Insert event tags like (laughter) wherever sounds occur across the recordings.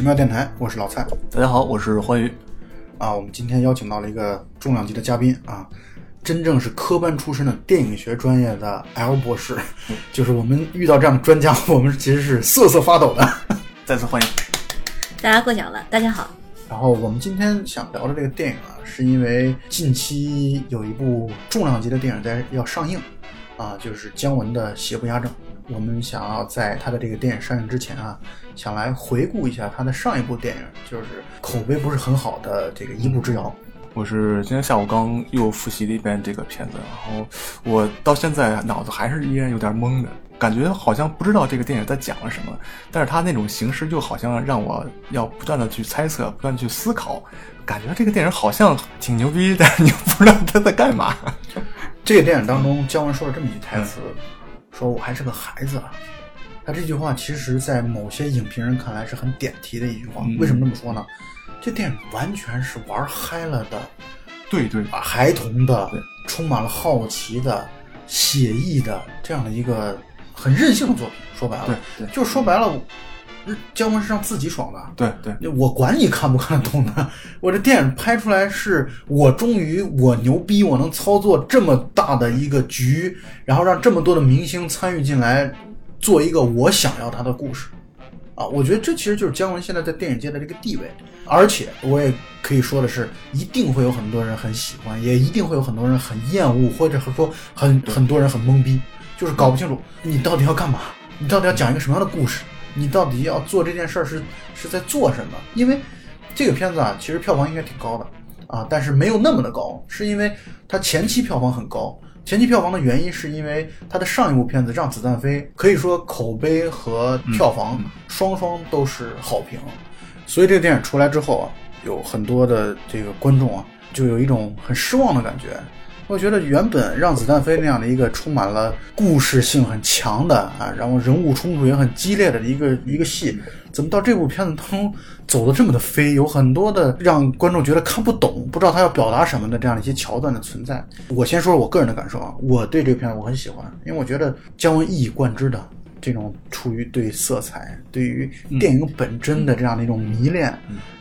奇妙电台，我是老蔡大家好，我是欢愉。啊。我们今天邀请到了一个重量级的嘉宾啊，真正是科班出身的电影学专业的 L 博士，就是我们遇到这样的专家，我们其实是瑟瑟发抖的。(laughs) 再次欢迎。大家过奖了，大家好。然后我们今天想聊的这个电影啊，是因为近期有一部重量级的电影在要上映，啊，就是姜文的《邪不压正》。我们想要在他的这个电影上映之前啊，想来回顾一下他的上一部电影，就是口碑不是很好的这个《一步之遥》。我是今天下午刚又复习了一遍这个片子，然后我到现在脑子还是依然有点懵的，感觉好像不知道这个电影在讲了什么，但是他那种形式就好像让我要不断的去猜测，不断去思考，感觉这个电影好像挺牛逼，但是你又不知道他在干嘛。(laughs) 这个电影当中，姜文说了这么一句台词，说我还是个孩子啊。他这句话其实，在某些影评人看来是很点题的一句话。为什么这么说呢？这电影完全是玩嗨了的，对对，啊，孩童的，充满了好奇的、写意的这样的一个很任性的作品。说白了，对对就说白了，姜文是让自己爽的。对对，我管你看不看得懂的，(laughs) 我这电影拍出来是我终于我牛逼，我能操作这么大的一个局，然后让这么多的明星参与进来，做一个我想要他的故事。啊，我觉得这其实就是姜文现在在电影界的这个地位，而且我也可以说的是，一定会有很多人很喜欢，也一定会有很多人很厌恶，或者说很很多人很懵逼，就是搞不清楚你到底要干嘛，你到底要讲一个什么样的故事，你到底要做这件事儿是是在做什么？因为这个片子啊，其实票房应该挺高的啊，但是没有那么的高，是因为它前期票房很高。前期票房的原因是因为它的上一部片子《让子弹飞》可以说口碑和票房双双都是好评，所以这个电影出来之后啊，有很多的这个观众啊，就有一种很失望的感觉。我觉得原本《让子弹飞》那样的一个充满了故事性很强的啊，然后人物冲突也很激烈的一个一个戏，怎么到这部片子当中走的这么的飞？有很多的让观众觉得看不懂，不知道他要表达什么的这样的一些桥段的存在。我先说说我个人的感受啊，我对这个片子我很喜欢，因为我觉得姜文一以贯之的这种出于对色彩、对于电影本真的这样的一种迷恋。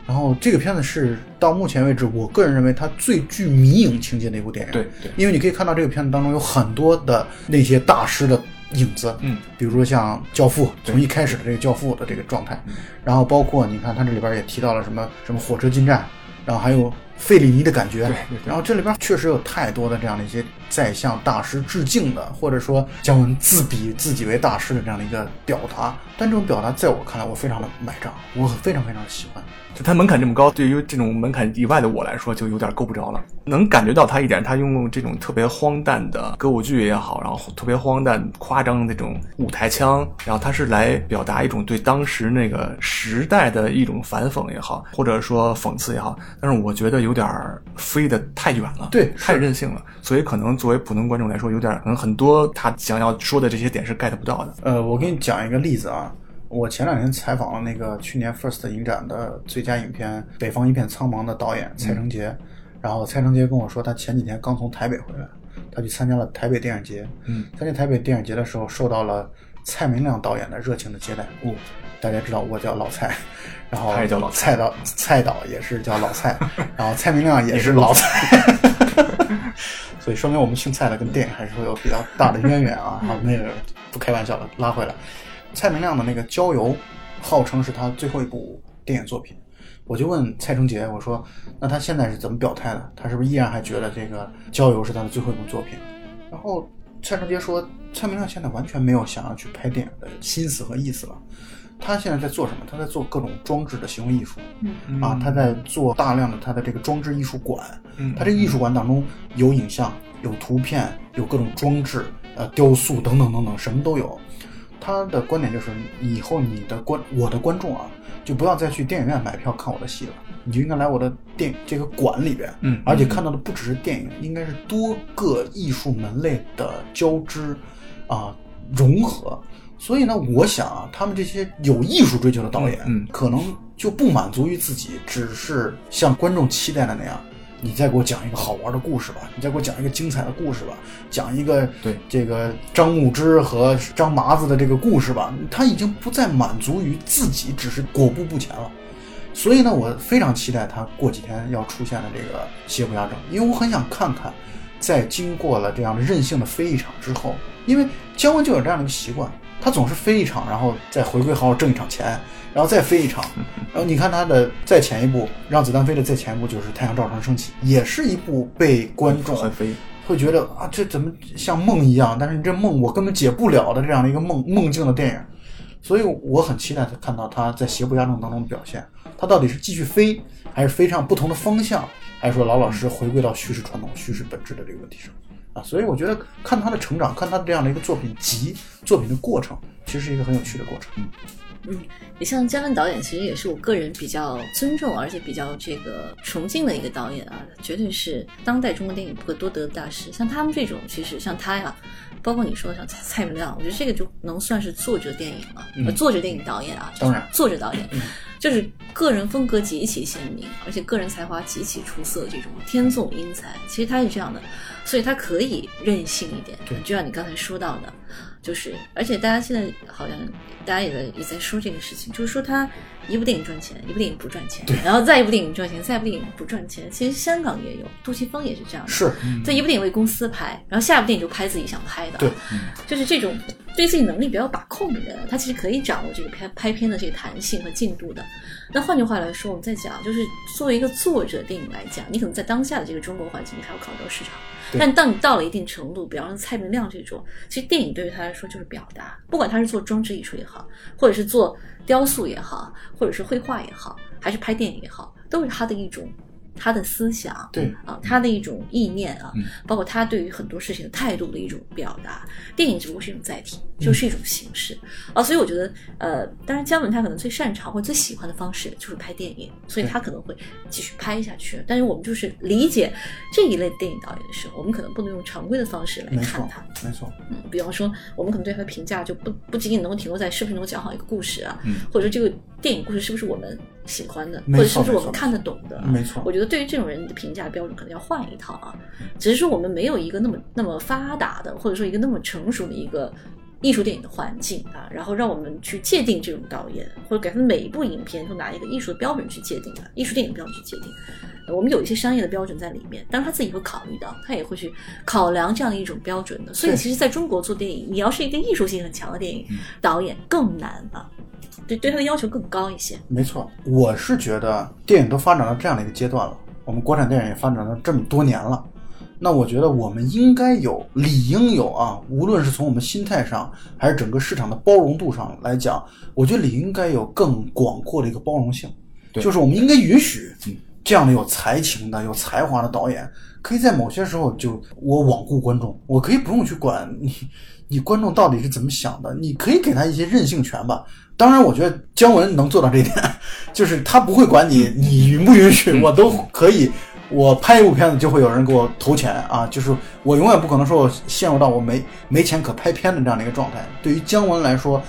然后这个片子是到目前为止，我个人认为它最具迷影情节的一部电影。对对。因为你可以看到这个片子当中有很多的那些大师的影子，嗯，比如说像《教父》，从一开始的这个《教父》的这个状态，然后包括你看它这里边也提到了什么什么火车进站，然后还有费里尼的感觉，对对对然后这里边确实有太多的这样的一些在向大师致敬的，或者说姜文自比自己为大师的这样的一个表达，但这种表达在我看来，我非常的买账，我非常非常的喜欢。就它门槛这么高，对于这种门槛以外的我来说，就有点够不着了。能感觉到他一点，他用这种特别荒诞的歌舞剧也好，然后特别荒诞、夸张的那种舞台腔，然后他是来表达一种对当时那个时代的一种反讽也好，或者说讽刺也好。但是我觉得有点儿飞得太远了，对太任性了。所以可能作为普通观众来说，有点儿可能很多他想要说的这些点是 get 不到的。呃，我给你讲一个例子啊，我前两天采访了那个去年 First 影展的最佳影片《北方一片苍茫》的导演蔡成杰，然后蔡成杰跟我说，他前几天刚从台北回来，他去参加了台北电影节，嗯，参加台北电影节的时候，受到了蔡明亮导演的热情的接待。哦，大家知道我叫老蔡，然后他也叫老蔡导，蔡导也是叫老蔡，(laughs) 然后蔡明亮也是也是老老蔡，(laughs) (laughs) 所以说明我们姓蔡的跟电影还是会有比较大的渊源啊。好，那个不开玩笑了，拉回来。蔡明亮的那个《郊游》，号称是他最后一部电影作品。我就问蔡成杰，我说：“那他现在是怎么表态的？他是不是依然还觉得这个《郊游》是他的最后一部作品？”然后蔡成杰说：“蔡明亮现在完全没有想要去拍电影的心思和意思了。他现在在做什么？他在做各种装置的行为艺术，嗯啊，他在做大量的他的这个装置艺术馆。嗯他这个艺术馆当中有影像、有图片、有各种装置、呃雕塑等等等等，什么都有。他的观点就是，以后你的观我的观众啊，就不要再去电影院买票看我的戏了，你就应该来我的电这个馆里边，嗯而且看到的不只是电影，应该是多个艺术门类的交织啊融合。所以呢，我想啊，他们这些有艺术追求的导演，嗯嗯可能就不满足于自己只是像观众期待的那样，你再给我讲一个好玩的故事吧，你再给我讲一个精彩的故事吧，讲一个对这个张牧之和张麻子的这个故事吧，他已经不再满足于自己只是裹步不前了。所以呢，我非常期待他过几天要出现的这个邪不压正，因为我很想看看，在经过了这样的任性的飞一场之后，因为姜文就有这样的一个习惯，他总是飞一场，然后再回归好好挣一场钱，然后再飞一场，然后你看他的再前一部《让子弹飞》的再前一部就是《太阳照常升起》，也是一部被观众会觉得啊，这怎么像梦一样？但是你这梦我根本解不了的这样的一个梦梦境的电影，所以我很期待他看到他在邪不压正当中的表现。他到底是继续飞，还是飞上不同的方向，还是说老老实实回归到叙事传统、叙事本质的这个问题上？啊，所以我觉得看他的成长，看他这样的一个作品集、作品的过程，其实是一个很有趣的过程。嗯，也像姜文导演，其实也是我个人比较尊重而且比较这个崇敬的一个导演啊，绝对是当代中国电影不可多得的大师。像他们这种，其实像他呀，包括你说的像蔡蔡明亮，我觉得这个就能算是作者电影了，呃，作者电影导演啊，当然作者导演，(laughs) 就是个人风格极其鲜明，而且个人才华极其出色，这种天纵英才，其实他是这样的，所以他可以任性一点，就像你刚才说到的。就是，而且大家现在好像大家也在也在说这个事情，就是说他一部电影赚钱，一部电影不赚钱，然后再一部电影赚钱，再一部电影不赚钱。其实香港也有，杜琪峰也是这样的，是在一部电影为公司拍，然后下一部电影就拍自己想拍的，对，就是这种对自己能力比较把控的人，他其实可以掌握这个拍拍片的这个弹性和进度的。那换句话来说，我们在讲，就是作为一个作者电影来讲，你可能在当下的这个中国环境，你还要考虑到市场。但当你到了一定程度，比方说蔡明亮这种，其实电影对于他来说就是表达，不管他是做装置艺术也好，或者是做雕塑也好，或者是绘画也好，还是拍电影也好，都是他的一种。他的思想，对。啊，他的一种意念啊，嗯。包括他对于很多事情的态度的一种表达。电影只不过是一种载体，就是一种形式。啊，所以我觉得，呃，当然姜文他可能最擅长或最喜欢的方式就是拍电影，所以他可能会继续拍下去。但是我们就是理解这一类电影导演的时候，我们可能不能用常规的方式来看他。，没错，嗯，比方说，我们可能对他的评价就不不仅仅能够停留在是不是能够讲好一个故事啊，嗯。或者说这个电影故事是不是我们喜欢的，或者是不是我们看得懂的啊。没错我觉得对于这种人的评价标准可能要换一套啊，只是说我们没有一个那么那么发达的，或者说一个那么成熟的一个艺术电影的环境啊，然后让我们去界定这种导演，或者给他们每一部影片都拿一个艺术的标准去界定啊，艺术电影标准去界定。呃我们有一些商业的标准在里面，当然他自己会考虑到，他也会去考量这样的一种标准的。所以其实在中国做电影，你要是一个艺术性很强的电影导演更难啊，对对他的要求更高一些。没错。我是觉得电影都发展到这样的一个阶段了，我们国产电影也发展了这么多年了。那我觉得我们应该有，理应有啊，无论是从我们心态上，还是整个市场的包容度上来讲，我觉得理应该有更广阔的一个包容性。对就是我们应该允许这样的有才情的、有才华的导演，可以在某些时候就我罔顾观众，我可以不用去管你，(laughs) 你观众到底是怎么想的，你可以给他一些任性权吧。当然，我觉得姜文能做到这一点，(laughs) 就是他不会管你你允不允许，我都可以。我拍一部片子就会有人给我投钱啊，就是我永远不可能说我陷入到我没没钱可拍片的这样的一个状态。对于姜文来说，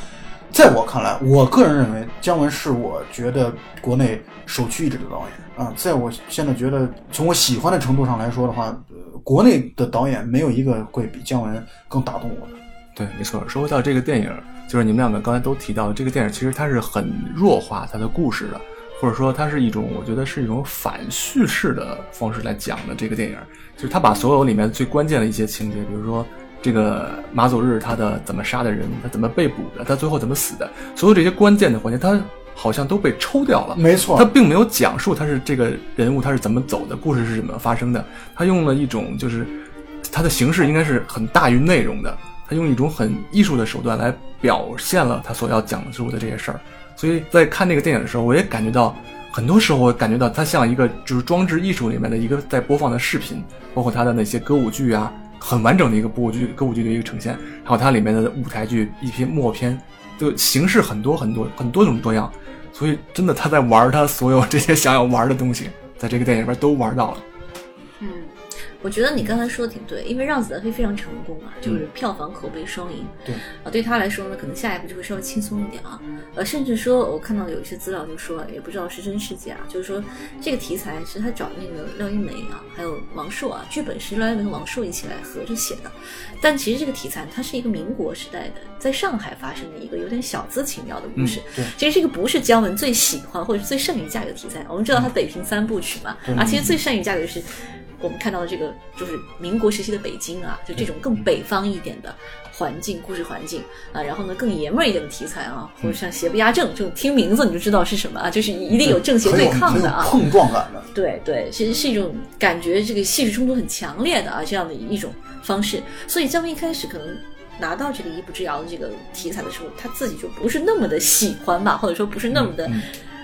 在我看来，我个人认为姜文是我觉得国内首屈一指的导演啊。在我现在觉得，从我喜欢的程度上来说的话，呃，国内的导演没有一个会比姜文更打动我的。对，没错。说到这个电影，就是你们两个刚才都提到，这个电影其实它是很弱化它的故事的，或者说它是一种，我觉得是一种反叙事的方式来讲的这个电影。就是它把所有里面最关键的一些情节，比如说这个马祖日他的怎么杀的人，他怎么被捕的，他最后怎么死的，所有这些关键的环节，他好像都被抽掉了。没错他并没有讲述他是这个人物他是怎么走的，故事是怎么发生的。他用了一种就是他的形式应该是很大于内容的，他用一种很艺术的手段来表现了他所要讲述的这些事儿。所以在看那个电影的时候，我也感觉到，很多时候我感觉到它像一个就是装置艺术里面的一个在播放的视频，包括它的那些歌舞剧啊，很完整的一个歌舞剧歌舞剧的一个呈现，还有它里面的舞台剧一篇默片，就形式很多很多很多种多样。所以真的他在玩他所有这些想要玩的东西，在这个电影里边都玩到了。嗯，我觉得你刚才说的挺对，因为《让子弹飞》非常成功啊，就是票房口碑双赢。对啊，对他来说呢，可能下一步就会稍微轻松一点啊。呃，甚至说我看到有一些资料就说，也不知道是真是假，就是说这个题材是他找那个廖一梅啊，还有王朔啊，剧本是廖一梅和王朔一起来合着写的。但其实这个题材它是一个民国时代的，在上海发生的一个有点小资情调的故事。对其实这个不是姜文最喜欢或者是最善于驾驭的题材。我们知道他北平三部曲嘛，啊，其实最善于驾驭的是我们看到的这个就是民国时期的北京啊，就这种更北方一点的环境、故事环境啊，然后呢更爷们儿一点的题材啊，或者像邪不压正这种，听名字你就知道是什么啊，就是一定有正邪对抗的啊。碰撞感的。对对，其实是一种感觉，这个戏剧冲突很强烈的啊，这样的一种方式。所以姜文一开始可能拿到这个一步之遥的这个题材的时候，他自己就不是那么的喜欢吧，或者说不是那么的。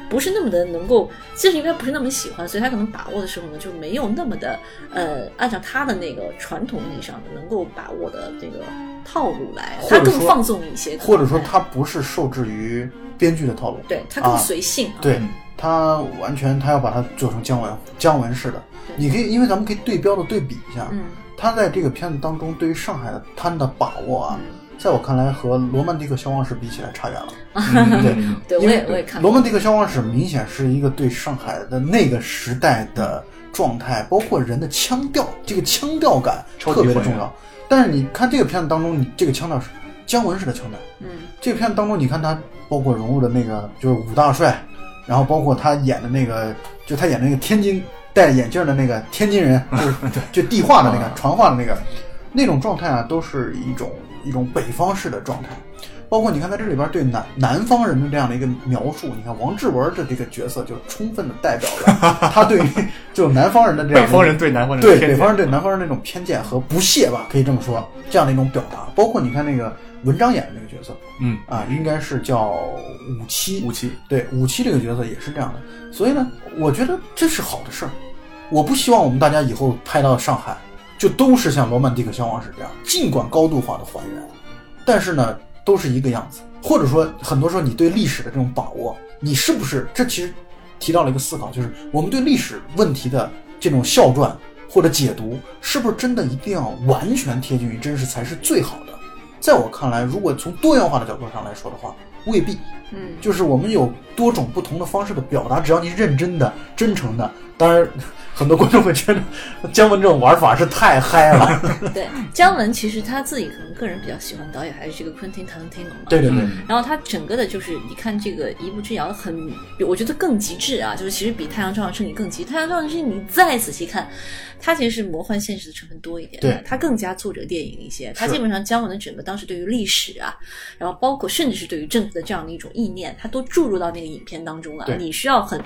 不是那么的能够，就是因为他不是那么喜欢，所以他可能把握的时候呢，就没有那么的，呃，按照他的那个传统意义上的能够把握的这个套路来，他更放纵一些，或者说哎他不是受制于编剧的套路，对他更啊。随性啊，对他完全他要把它做成姜文姜文式的。你可以，因为咱们可以对标的对比一下，嗯。他在这个片子当中对于上海的滩的把握啊，嗯在我看来和《罗曼蒂克消亡史》比起来差远了。嗯对，对，(laughs) 我因为也我也看《罗，曼蒂克消亡史》明显是一个对上海的那个时代的状态，包括人的腔调，这个腔调感特别的重要。但是你看这个片子当中，你这个腔调是姜文式的腔调。嗯这个片子当中，你看他包括融入的那个就是武大帅，然后包括他演的那个，就他演的那个天津戴眼镜的那个天津人，就是 (laughs) 就地话的那个传话的那个那种状态啊，都是一种一种北方式的状态。包括你看，在这里边对南南方人的这样的一个描述，你看王志文的这个角色就充分的代表了 (laughs) 他对于就南方人的这样的北方人对南方人的对北方人对南方人那种偏见和不屑吧，可以这么说，这样的一种表达。包括你看那个文章演的那个角色嗯，啊，应该是叫武七，武七对武七这个角色也是这样的。所以呢，我觉得这是好的事儿。我不希望我们大家以后拍到上海就都是像《罗曼蒂克消亡史》这样，尽管高度化的还原，但是呢都是一个样子。或者说，很多时候你对历史的这种把握，你是不是这其实提到了一个思考，就是我们对历史问题的这种笑传或者解读，是不是真的一定要完全贴近于真实才是最好的？在我看来，如果从多元化的角度上来说的话，未必。嗯，就是我们有多种不同的方式的表达，只要你认真的、真诚的。当然，很多观众会觉得姜文这种玩法是太嗨了。(laughs) 对，姜文其实他自己可能个人比较喜欢导演还是这个 Quentin Tarantino 嘛，对对对，嗯然后他整个的就是，你看这个一步之遥很，我觉得更极致啊，就是其实比《太阳照常升起》更极致。《太阳照常升起》你再仔细看，它其实是魔幻现实的成分多一点，对它更加作者电影一些。它基本上姜文的整个当时对于历史啊，然后包括甚至是对于政治的这样的一种意念，它都注入到那个影片当中了。你需要很。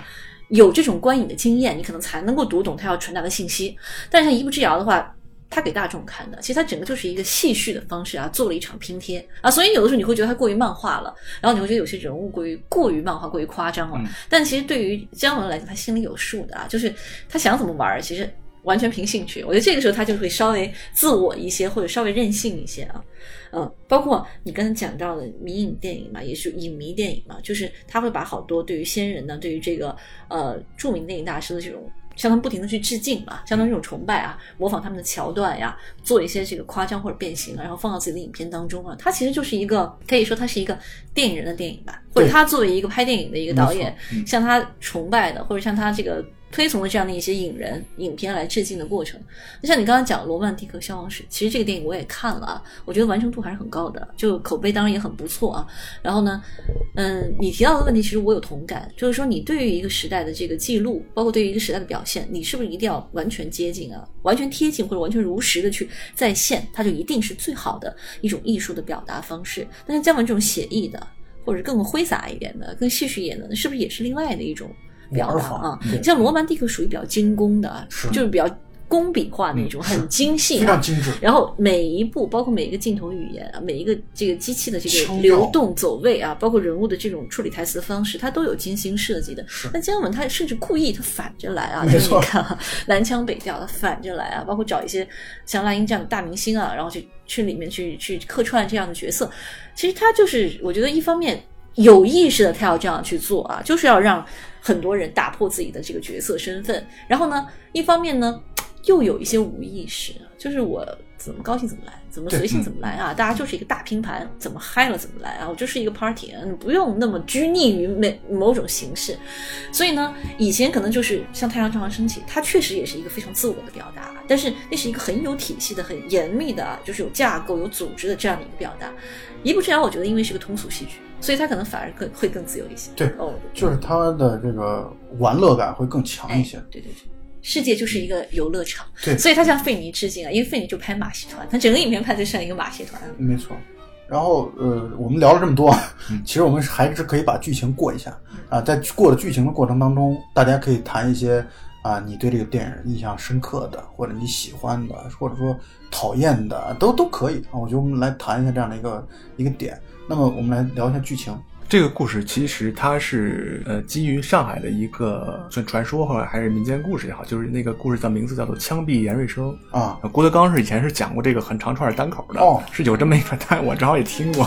有这种观影的经验，你可能才能够读懂它要传达的信息。但是像一步之遥的话，它给大众看的，其实它整个就是一个戏谑的方式啊，做了一场拼贴啊，所以有的时候你会觉得它过于漫画了，然后你会觉得有些人物过于过于漫画、过于夸张了。嗯但其实对于姜文来讲，他心里有数的啊，就是他想怎么玩儿，其实完全凭兴趣。我觉得这个时候他就会稍微自我一些，或者稍微任性一些啊。嗯，包括你刚才讲到的迷影电影嘛，也是影迷电影嘛，就是他会把好多对于先人呢，对于这个呃著名电影大师的这种。向他们不停的去致敬嘛，相当于这种崇拜啊，模仿他们的桥段呀，做一些这个夸张或者变形啊，然后放到自己的影片当中啊。他其实就是一个可以说他是一个电影人的电影吧，或者他作为一个拍电影的一个导演没错，嗯向他崇拜的或者向他这个推崇的这样的一些影人影片来致敬的过程。就像你刚刚讲《罗曼蒂克消亡史》，其实这个电影我也看了啊，我觉得完成度还是很高的，就口碑当然也很不错啊。然后呢，嗯，你提到的问题，其实我有同感，就是说你对于一个时代的这个记录，包括对于一个时代的表现，你是不是一定要完全接近啊，完全贴近或者完全如实的去再现，它就一定是最好的一种艺术的表达方式？但是姜文这种写意的，或者更挥洒一点的、更戏剧一点的，是不是也是另外的一种表达啊？对像罗曼蒂克属于比较精工的啊，是就是比较工笔画那种，很精细、啊，非常精致。然后每一步，包括每一个镜头语言啊，每一个这个机器的这个流动走位啊，包括人物的这种处理台词的方式，它都有精心设计的。那姜文他甚至故意他反着来啊，就是你看啊，南腔北调，他反着来啊，包括找一些像赖英这样的大明星啊，然后去去里面去去客串这样的角色。其实他就是我觉得一方面有意识的他要这样去做啊，就是要让很多人打破自己的这个角色身份，然后呢，一方面呢。又有一些无意识，就是我怎么高兴怎么来，怎么随性怎么来啊！大家就是一个大拼盘，怎么嗨了怎么来啊！我就是一个 party，你不用那么拘泥于每某种形式。所以呢，以前可能就是像太阳照常升起，它确实也是一个非常自我的表达，但是那是一个很有体系的、很严密的，就是有架构、有组织的这样的一个表达。一步之遥，我觉得因为是个通俗戏剧，所以他可能反而更会更自由一些。对，哦，就是他的这个玩乐感会更强一些。哎对对对。世界就是一个游乐场，对所以他向费尼致敬啊，因为费尼就拍马戏团，他整个影片拍的像一个马戏团。没错。然后呃，我们聊了这么多，(laughs) 其实我们还是可以把剧情过一下啊。在过了剧情的过程当中，大家可以谈一些啊，你对这个电影印象深刻的，或者你喜欢的，或者说讨厌的，都都可以啊。我觉得我们来谈一下这样的一个一个点。那么我们来聊一下剧情。这个故事其实它是呃基于上海的一个算传说或者还是民间故事也好，就是那个故事的名字叫做《枪毙严瑞生》啊。郭德纲是以前是讲过这个很长串单口的，哦，是有这么一个，但我正好也听过，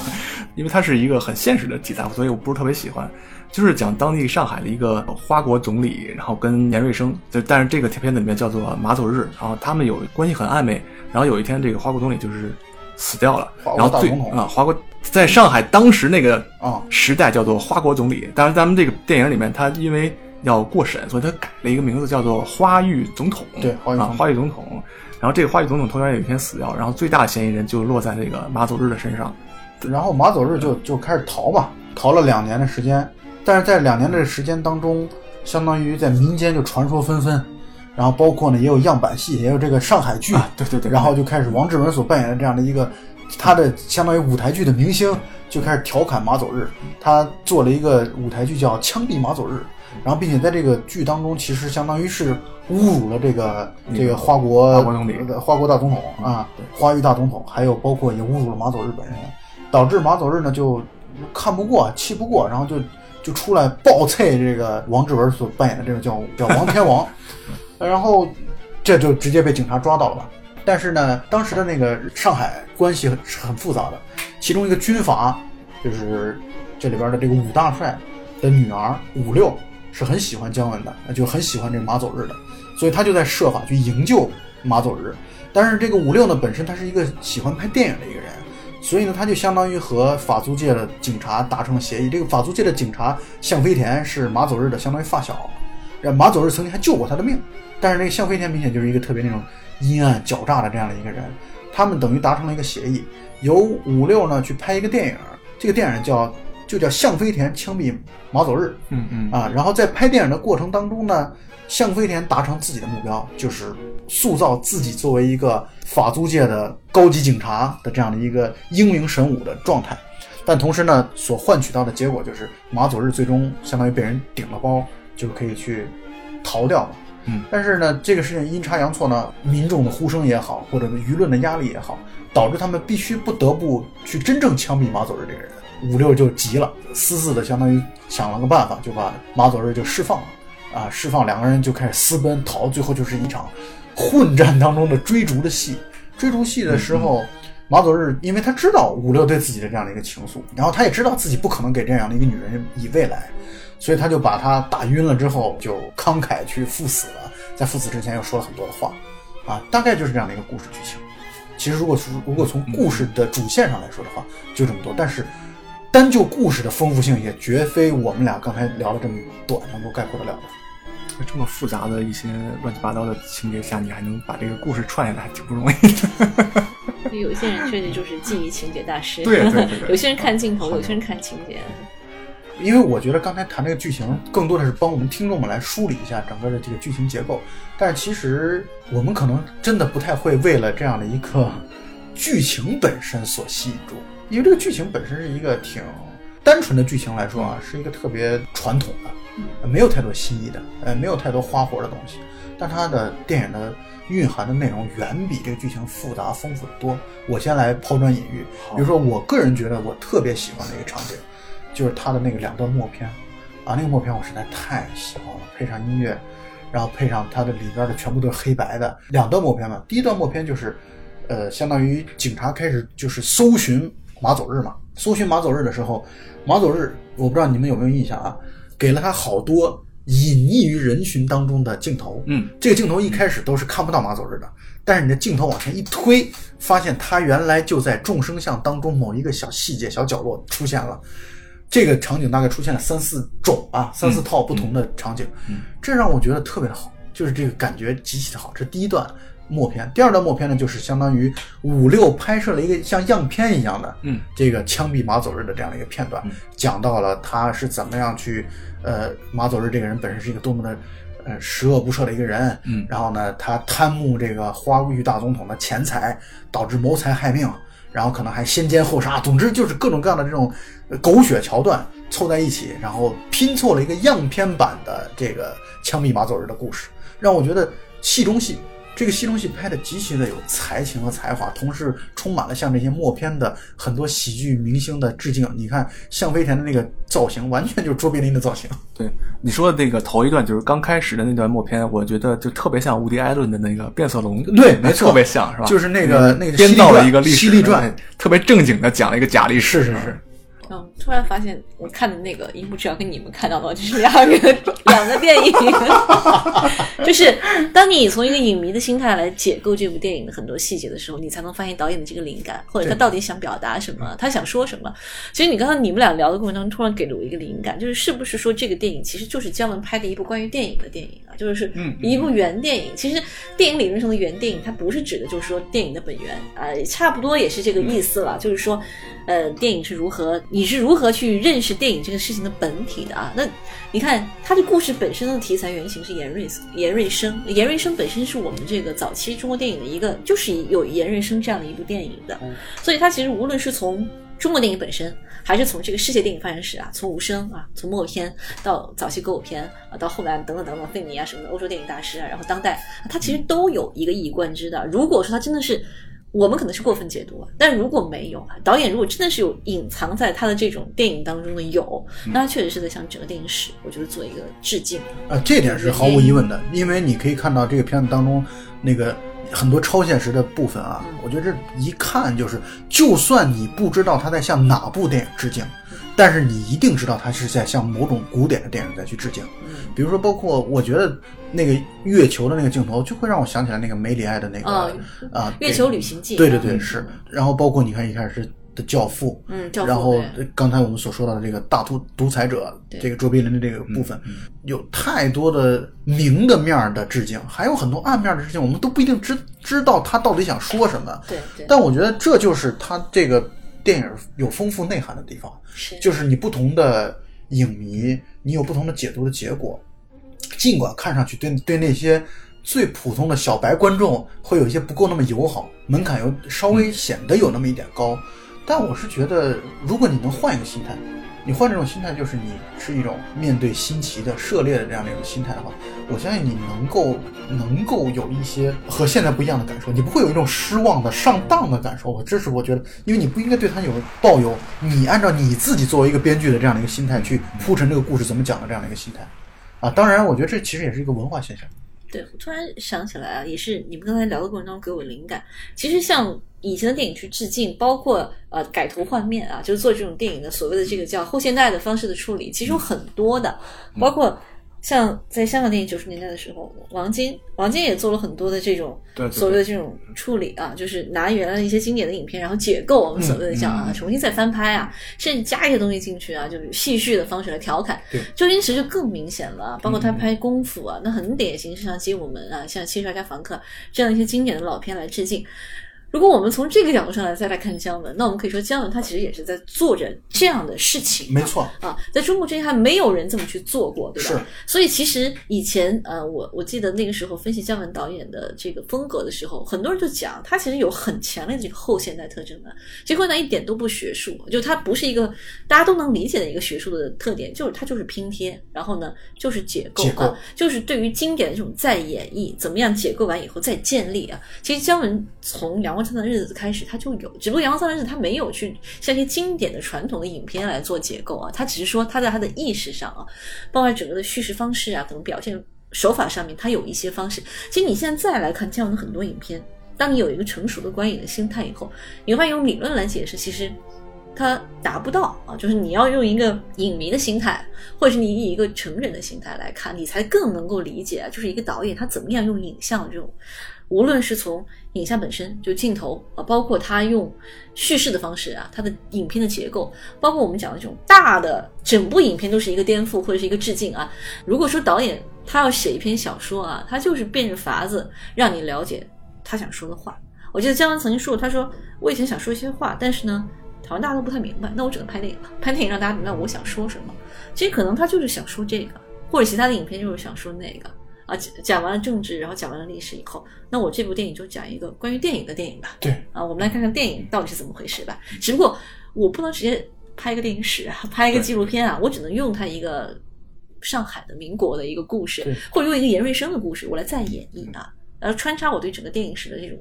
因为它是一个很现实的题材，所以我不是特别喜欢。就是讲当地上海的一个花国总理，然后跟严瑞生，就但是这个片子里面叫做马走日，然后他们有关系很暧昧，然后有一天这个花国总理就是死掉了，然后最啊花国。在上海当时那个啊时代叫做花国总理，当然咱们这个电影里面，他因为要过审，所以他改了一个名字叫做花玉总统。对，啊，花玉总统。然后这个花玉总统突然有一天死掉，然后最大的嫌疑人就落在那个马走日的身上。然后马走日就就开始逃吧，逃了两年的时间，但是在两年的时间当中，相当于在民间就传说纷纷，然后包括呢也有样板戏，也有这个上海剧，对对对，然后就开始王志文所扮演的这样的一个。他的相当于舞台剧的明星就开始调侃马走日，他做了一个舞台剧叫《枪毙马走日》，然后并且在这个剧当中，其实相当于是侮辱了这个这个花国花国大总统啊，花玉大总统，还有包括也侮辱了马走日本人，导致马走日呢就看不过、气不过，然后就就出来暴啐这个王志文所扮演的这个叫叫王天王，(laughs) 然后这就直接被警察抓到了吧。但是呢，当时的那个上海关系是很复杂的，其中一个军阀就是这里边的这个武大帅的女儿武六是很喜欢姜文的，就很喜欢这个马走日的，所以他就在设法去营救马走日。但是这个武六呢，本身他是一个喜欢拍电影的一个人，所以呢，他就相当于和法租界的警察达成了协议。这个法租界的警察向飞田是马走日的相当于发小，马走日曾经还救过他的命，但是那个向飞田明显就是一个特别那种。阴暗狡诈的这样的一个人，他们等于达成了一个协议，由五六呢去拍一个电影，这个电影叫就叫《向飞田枪毙马走日》。嗯嗯啊，然后在拍电影的过程当中呢，向飞田达成自己的目标，就是塑造自己作为一个法租界的高级警察的这样的一个英明神武的状态，但同时呢，所换取到的结果就是马佐日最终相当于被人顶了包，就可以去逃掉了。嗯，但是呢，这个事情阴差阳错呢，民众的呼声也好，或者舆论的压力也好，导致他们必须不得不去真正枪毙马佐日这个人。五六就急了，私自的相当于想了个办法，就把马佐日就释放了。啊，释放两个人就开始私奔逃，最后就是一场混战当中的追逐的戏。追逐戏的时候，马佐日因为他知道五六对自己的这样的一个情愫，然后他也知道自己不可能给这样的一个女人以未来。所以他就把他打晕了之后，就慷慨去赴死了。在赴死之前又说了很多的话，啊，大概就是这样的一个故事剧情。其实如果从如果从故事的主线上来说的话，就这么多。但是单就故事的丰富性，也绝非我们俩刚才聊的这么短能够概括得了的。这么复杂的一些乱七八糟的情节下，你还能把这个故事串下来，挺不容易的。(laughs) 有些人确实就是记忆情节大师，对对对。有些人看镜头，有些人看情节。因为我觉得刚才谈这个剧情，更多的是帮我们听众们来梳理一下整个的这个剧情结构。但是其实我们可能真的不太会为了这样的一个剧情本身所吸引住，因为这个剧情本身是一个挺单纯的剧情来说啊，是一个特别传统的，没有太多新意的，呃，没有太多花活的东西。但它的电影的蕴含的内容远比这个剧情复杂丰富的多。我先来抛砖引玉，比如说我个人觉得我特别喜欢的一个场景。就是它的那个两段默片，啊，那个默片我实在太喜欢了，配上音乐，然后配上它的里边的全部都是黑白的两段默片嘛。第一段默片就是，呃，相当于警察开始就是搜寻马走日嘛。搜寻马走日的时候，马走日我不知道你们有没有印象啊，给了他好多隐匿于人群当中的镜头。嗯，这个镜头一开始都是看不到马走日的，但是你的镜头往前一推，发现他原来就在众生相当中某一个小细节、小角落出现了。这个场景大概出现了三四种啊，三四套不同的场景，这让我觉得特别的好，就是这个感觉极其的好。这第一段默片，第二段默片呢，就是相当于五六拍摄了一个像样片一样的，嗯，这个枪毙马走日的这样的一个片段，讲到了他是怎么样去，呃，马走日这个人本身是一个多么的。呃，十恶不赦的一个人，嗯然后呢，他贪慕这个花玉大总统的钱财，导致谋财害命，然后可能还先奸后杀，总之就是各种各样的这种呃狗血桥段凑在一起，然后拼凑了一个样片版的这个枪毙马走日的故事，让我觉得戏中戏。这个戏中戏拍的极其的有才情和才华，同时充满了像这些默片的很多喜剧明星的致敬。你看向飞田的那个造型，完全就是卓别林的造型。对你说的那个头一段，就是刚开始的那段默片，我觉得就特别像伍迪·艾伦的那个变色龙，对 (laughs) 没错特别像是吧？就是那个那个编造了一个历史犀利传对特别正经的讲了一个假历史，是是是，嗯，突然发现我看的那个一幕，只要跟你们看到的就是两个两个电影，(laughs) 就是当你从一个影迷的心态来解构这部电影的很多细节的时候，你才能发现导演的这个灵感，或者他到底想表达什么，他想说什么。其实你刚刚你们俩聊的过程当中，突然给了我一个灵感，就是是不是说这个电影其实就是姜文拍的一部关于电影的电影啊，就是嗯一部原电影。其实电影理论上的原电影，它不是指的就是说电影的本源啊、差不多也是这个意思了，就是说，呃，电影是如何，你是如何去认识电影这个事情的本体的啊？那你看，它的故事本身的题材原型是严瑞严瑞生，严瑞生本身是我们这个早期中国电影的一个，就是有严瑞生这样的一部电影的，所以它其实无论是从中国电影本身，还是从这个世界电影发展史啊，从无声啊，从默片到早期歌舞片啊，到后来等等等等费米啊什么的欧洲电影大师啊，然后当代，它其实都有一个一以贯之的。如果说它真的是。我们可能是过分解读啊，但如果没有啊导演，如果真的是有隐藏在他的这种电影当中的有，那他确实是在向整个电影史，我觉得做一个致敬。呃，这点是毫无疑问的，因为你可以看到这个片子当中那个很多超现实的部分啊，我觉得这一看就是，就算你不知道他在向哪部电影致敬，但是你一定知道他是在向某种古典的电影在去致敬。比如说，包括我觉得那个月球的那个镜头，就会让我想起来那个梅里爱的那个啊啊，月球旅行记，对对对，是。然后包括你看一开始的教父，嗯，教父然后刚才我们所说到的这个大独独裁者，这个卓别林的这个部分，有太多的明的面的致敬，还有很多暗面的致敬，我们都不一定知知道他到底想说什么。对对，但我觉得这就是他这个电影有丰富内涵的地方，是。就是你不同的影迷，你有不同的解读的结果，尽管看上去对对那些最普通的小白观众会有一些不够那么友好，门槛有稍微显得有那么一点高，但我是觉得，如果你能换一个心态，你换这种心态，就是你是一种面对新奇的、涉猎的这样的一种心态的话，我相信你能够能够有一些和现在不一样的感受，你不会有一种失望的、上当的感受。我这是我觉得，因为你不应该对他有抱有你按照你自己作为一个编剧的这样的一个心态去铺陈这个故事怎么讲的这样的一个心态。啊，当然，我觉得这其实也是一个文化现象。对，我突然想起来啊，也是你们刚才聊的过程中给我灵感。其实像以前的电影去致敬，包括呃改头换面啊，就是做这种电影的所谓的这个叫后现代的方式的处理，其实有很多的，包括像在香港电影九十年代的时候，王晶王晶也做了很多的这种所谓的这种处理啊，就是拿原来的一些经典的影片，然后解构我们所谓的叫啊，重新再翻拍啊，甚至加一些东西进去啊，就是戏谑的方式来调侃。对。周星驰就更明显了，包括他拍功夫啊，那很典型，是像《精武门》啊，像《七十二家房客》这样一些经典的老片来致敬。如果我们从这个角度上来再来看姜文，那我们可以说姜文他其实也是在做着这样的事情。没错，啊，在中国之前还没有人这么去做过，对吧？是。所以其实以前呃，我我记得那个时候分析姜文导演的这个风格的时候，很多人就讲他其实有很强烈的这个后现代特征的。结果呢，一点都不学术，就他不是一个大家都能理解的一个学术的特点，就是他就是拼贴，然后呢就是解构啊，就是对于经典的这种再演绎，怎么样解构完以后再建立啊。其实姜文从《光灿烂的日子》开始他就有，只不过《阳光灿烂的日子》他没有去像一些经典的传统的影片来做结构啊，他只是说他在他的意识上啊，包括整个的叙事方式啊，可能表现手法上面，他有一些方式。其实你现在再来看姜文的很多影片，当你有一个成熟的观影的心态以后，你会发现用理论来解释，其实他达不到啊，就是你要用一个影迷的心态，或者是你以一个成人的心态来看，你才更能够理解，就是一个导演他怎么样用影像这种，无论是从影像本身就镜头啊，包括他用叙事的方式啊，他的影片的结构，包括我们讲的这种大的整部影片都是一个颠覆或者是一个致敬啊。如果说导演他要写一篇小说啊，他就是变着法子让你了解他想说的话。我记得姜文曾经说过，他说我以前想说一些话，但是呢，好像大家都不太明白，那我只能拍电影了，拍电影让大家明白我想说什么。其实可能他就是想说这个，或者其他的影片就是想说那个啊。讲讲完了政治，然后讲完了历史以后，那我这部电影就讲一个关于电影的电影吧。对啊，我们来看看电影到底是怎么回事吧。只不过我不能直接拍一个电影史啊，拍一个纪录片啊，我只能用它一个上海的民国的一个故事，或者用一个严瑞生的故事，我来再演绎啊，然后穿插我对整个电影史的这种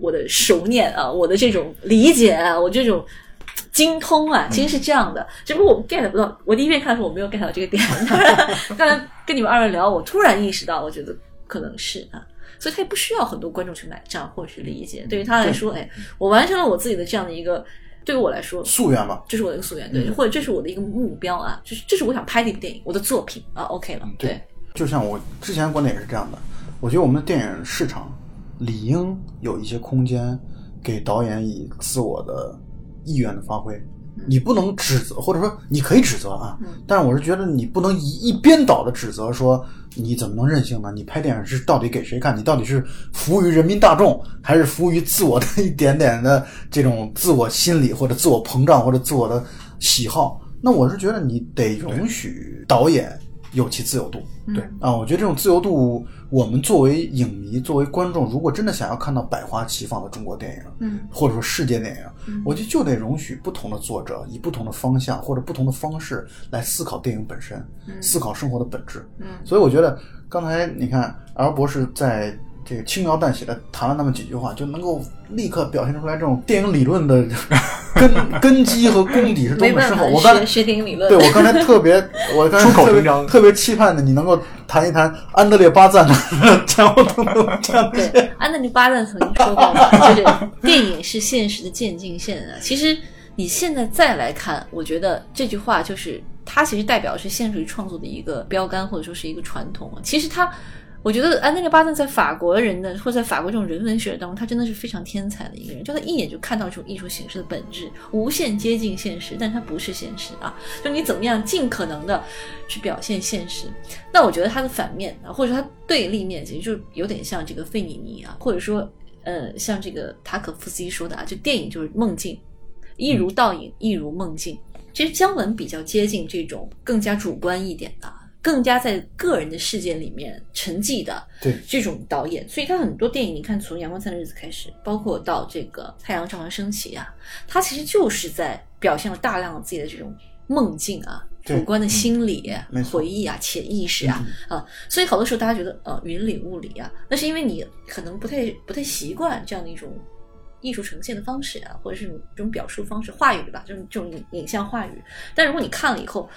我的熟念啊，我的这种理解啊，我这种。精通啊，其实是这样的，只不过我们 get 不到。我第一遍看的时候，我没有 get 到这个点。(laughs) 刚才跟你们二位聊，我突然意识到，我觉得可能是啊，所以他也不需要很多观众去买账或者去理解。对于他来说，哎，我完成了我自己的这样的一个，对于我来说，夙愿吧。这是我的一个夙愿，对，或者这是我的一个目标啊，就是这是我想拍的一部电影，我的作品啊，OK 了，对，就像我之前观点也是这样的，我觉得我们的电影市场理应有一些空间给导演以自我的意愿的发挥。你不能指责，或者说你可以指责啊，但是我是觉得你不能一一边倒的指责说你怎么能任性呢？你拍电影是到底给谁看？你到底是服务于人民大众，还是服务于自我的一点点的这种自我心理或者自我膨胀或者自我的喜好？那我是觉得你得允许导演有其自由度。对啊，我觉得这种自由度，我们作为影迷、作为观众，如果真的想要看到百花齐放的中国电影，嗯，或者说世界电影，我觉得就得容许不同的作者以不同的方向或者不同的方式来思考电影本身，思考生活的本质。嗯，所以我觉得刚才你看，L 博士在这个轻描淡写的谈了那么几句话，就能够立刻表现出来这种电影理论的根 (laughs) 根基和功底是多么深厚。我刚才学电影理论，对我刚才特别，(laughs) 我刚才出口特别成章特别期盼的，你能够谈一谈安德烈巴赞的 (laughs) 前后等等这样的一对些。，安德烈巴赞曾经说过嘛，就是电影是现实的渐进线啊。其实你现在再来看，我觉得这句话就是它其实代表是现实主义创作的一个标杆，或者说是一个传统啊。其实它。我觉得安德烈巴顿在法国人的或者在法国这种人文学当中，他真的是非常天才的一个人，就他一眼就看到这种艺术形式的本质，无限接近现实，但他不是现实啊！就你怎么样尽可能的去表现现实，那我觉得他的反面啊，或者说他对立面，其实就有点像这个费米尼啊，或者说呃，像这个塔可夫斯基说的啊，就电影就是梦境，一如倒影，一如梦境。其实姜文比较接近这种更加主观一点的，更加在个人的世界里面沉寂的对这种导演，所以他很多电影，你看从《阳光灿烂的日子》开始，包括到这个《太阳照常升起》啊，他其实就是在表现了大量的自己的这种梦境啊。对主观的心理、回忆啊、潜意识啊、啊，所以好多时候大家觉得呃云里雾里啊，那是因为你可能不太不太习惯这样的一种艺术呈现的方式啊，或者是这种表述方式、话语吧，这种这种影影像话语。但如果你看了以后，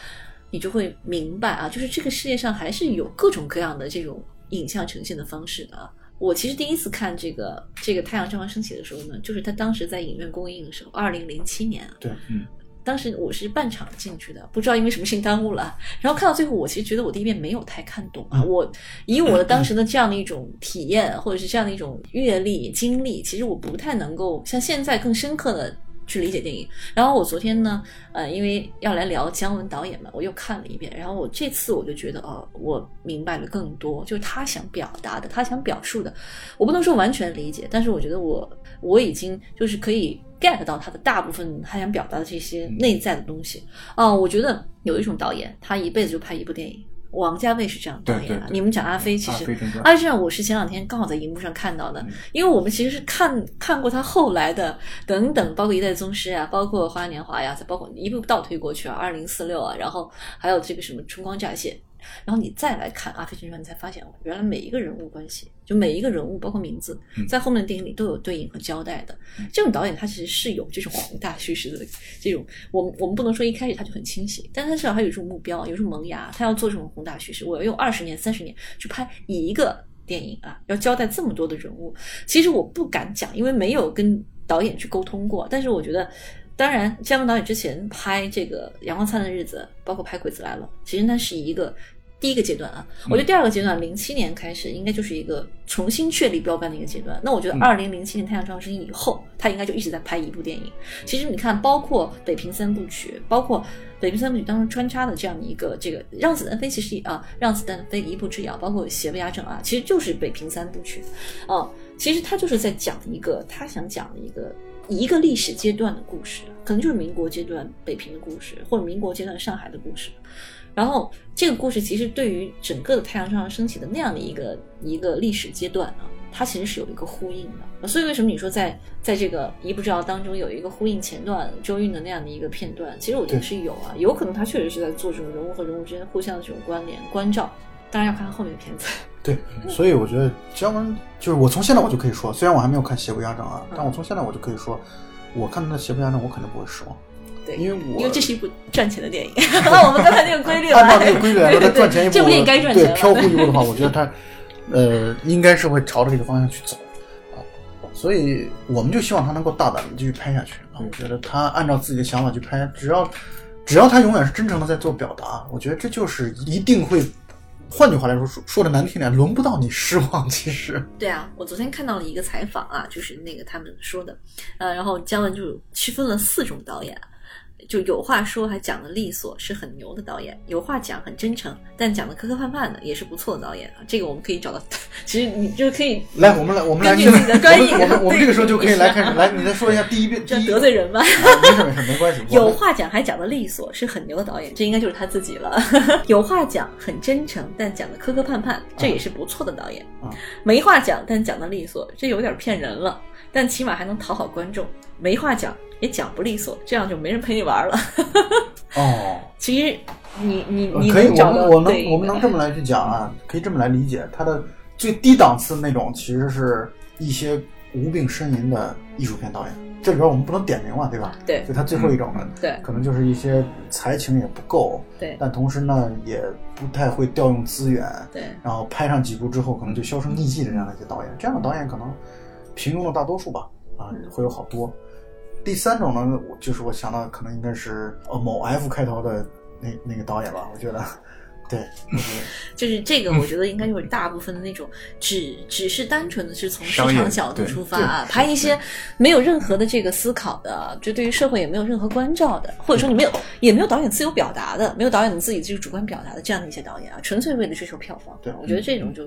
你就会明白啊，就是这个世界上还是有各种各样的这种影像呈现的方式的啊。我其实第一次看这个这个《太阳正常升起》的时候呢，就是他当时在影院公映的时候，二零零七年啊。对，当时我是半场进去的，不知道因为什么事情耽误了。然后看到最后，我其实觉得我第一遍没有太看懂啊。我以我的当时的这样的一种体验，或者是这样的一种阅历经历，其实我不太能够像现在更深刻的去理解电影。然后我昨天呢，呃，因为要来聊姜文导演嘛，我又看了一遍。然后我这次我就觉得，哦，我明白了更多，就是他想表达的，他想表述的，我不能说完全理解，但是我觉得我我已经就是可以 get 到他的大部分他想表达的这些内在的东西。啊、我觉得有一种导演，他一辈子就拍一部电影。王家卫是这样导演的，你们讲阿飞，其实阿飞正传阿飞正传我是前两天刚好在荧幕上看到的，嗯。因为我们其实是看看过他后来的等等，包括《一代宗师》啊，包括《花样年华》呀，再包括一步倒推过去啊，二零四六啊，然后还有这个什么《春光乍泄》，然后你再来看《阿飞正传》，你才发现哦，原来每一个人物关系，就每一个人物，包括名字，嗯在后面的电影里都有对应和交代的。这种导演他其实是有这种宏大叙事的这种，我们我们不能说一开始他就很清晰，但他至少他有这种目标，有这种萌芽，他要做这种宏大叙事，我要用二十年、三十年去拍一个电影啊，要交代这么多的人物。其实我不敢讲，因为没有跟导演去沟通过，但是我觉得。当然，姜文导演之前拍这个《阳光灿烂的日子》，包括拍《鬼子来了》，其实那是一个第一个阶段啊。我觉得第二个阶段，零七年开始，应该就是一个重新确立标杆的一个阶段。那我觉得二零零七年《太阳照常升起》以后，他应该就一直在拍一部电影。其实你看，包括《北平三部曲》，包括《北平三部曲》当中穿插的这样的一个这个《让子弹飞》，其实啊，《让子弹飞》一步之遥，包括《邪不压正》啊，其实就是《北平三部曲》啊。其实他就是在讲一个他想讲的一个一个历史阶段的故事，可能就是民国阶段北平的故事，或者民国阶段上海的故事。然后这个故事其实对于整个的太阳照常升起的那样的一个一个历史阶段啊，它其实是有一个呼应的。所以为什么你说在在这个一步之遥当中有一个呼应前段周韵的那样的一个片段？其实我觉得是有啊，有可能他确实是在做这种人物和人物之间互相的这种关联关照。当然要看后面的片子。对，所以我觉得姜文就是我从现在我就可以说，虽然我还没有看《邪不压正》啊，嗯但我从现在我就可以说，我看他的《邪不压正》，我肯定不会失望。对，因为我因为这是一部赚钱的电影，按 (laughs) 我们刚才那个规律来，按照那个规律来说，他赚钱一部，这部电影该赚钱。对飘忽一部的话，我觉得他呃应该是会朝着这个方向去走啊，所以我们就希望他能够大胆的继续拍下去啊。我觉得他按照自己的想法去拍，只要只要他永远是真诚的在做表达，我觉得这就是一定会。换句话来说，说说的难听点，轮不到你失望。其实，(laughs) 对啊，我昨天看到了一个采访啊，就是那个他们说的，呃，然后姜文就区分了四种导演，就有话说还讲的利索，是很牛的导演；有话讲很真诚，但讲的磕磕绊绊的，也是不错的导演啊。这个我们可以找到，(laughs) 其实你就可以 (laughs) 来，我们来，我们来，根据自己的专业我们我们这个时候就可以来对开始来，你再说一下第一遍，这样得罪人吧。啊没事没事，没关系。(laughs) 有话讲还讲的利索，是很牛的导演，这应该就是他自己了。有话讲很真诚，但讲的磕磕绊绊，这也是不错的导演。啊没话讲但讲的利索，这有点骗人了，但起码还能讨好观众。没话讲也讲不利索，这样就没人陪你玩了。(laughs) 哦。其实你你你可以，我们我们我们能这么来去讲啊，可以这么来理解，它的最低档次那种其实是一些无病呻吟的艺术片导演，这里边我们不能点名嘛，对吧？对就他最后一种呢，对可能就是一些才情也不够，对但同时呢也不太会调用资源，对然后拍上几部之后可能就销声匿迹的这样的一些导演，这样的导演可能平庸的大多数吧，啊，会有好多。第三种呢，我就是我想到可能应该是呃某 F 开头的那那个导演吧，我觉得，对，就是 (laughs) 就是这个，我觉得应该就是大部分的那种，只只是单纯的是从市场角度出发啊，拍一些没有任何的这个思考的，就对于社会也没有任何关照的，或者说你没有也没有导演自由表达的，没有导演自己这个主观表达的这样的一些导演啊，纯粹为了追求票房。对我觉得这种就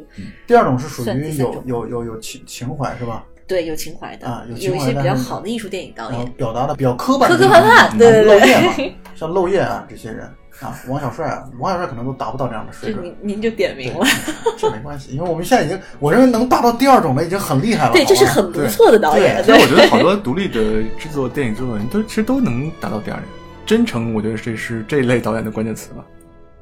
第二种是属于有有有有情情怀是吧？对有情怀的，啊有有情怀一些比较好的艺术电影导然后演。表达的比较磕磕磕，绊绊对对对漏夜嘛，像漏夜啊这些人啊，王小帅啊，王小帅可能都达不到这样的水准您。您就点名了，(laughs) 这没关系，因为我们现在已经，我认为能达到第二种的已经很厉害了。对，这是很不错的导演。其实我觉得好多独立的制作电影制作人都其实都能达到第二点。真诚，我觉得这是这一类导演的关键词吧。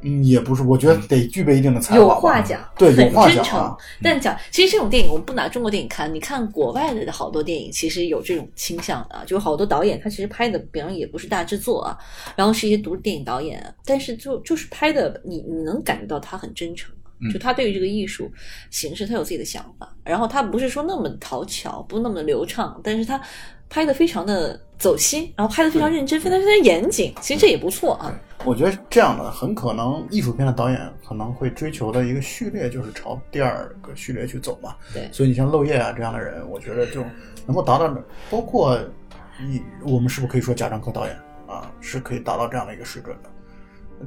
嗯，也不是，我觉得得具备一定的才华。有话讲，对，有很真诚话讲啊。。但讲，其实这种电影我们不拿中国电影看，你看国外的好多电影，其实有这种倾向的啊，就是好多导演他其实拍的，比方也不是大制作啊，然后是一些独立电影导演，但是就就是拍的，你你能感觉到他很真诚。就他对于这个艺术形式，他有自己的想法，然后他不是说那么讨巧，不那么流畅，但是他拍的非常的走心，然后拍的非常认真，非常非常严谨，其实这也不错啊。我觉得这样的很可能艺术片的导演可能会追求的一个序列就是朝第二个序列去走嘛。对所以你像漏夜啊这样的人，我觉得就能够达到，包括你我们是不是可以说贾樟柯导演啊是可以达到这样的一个水准的。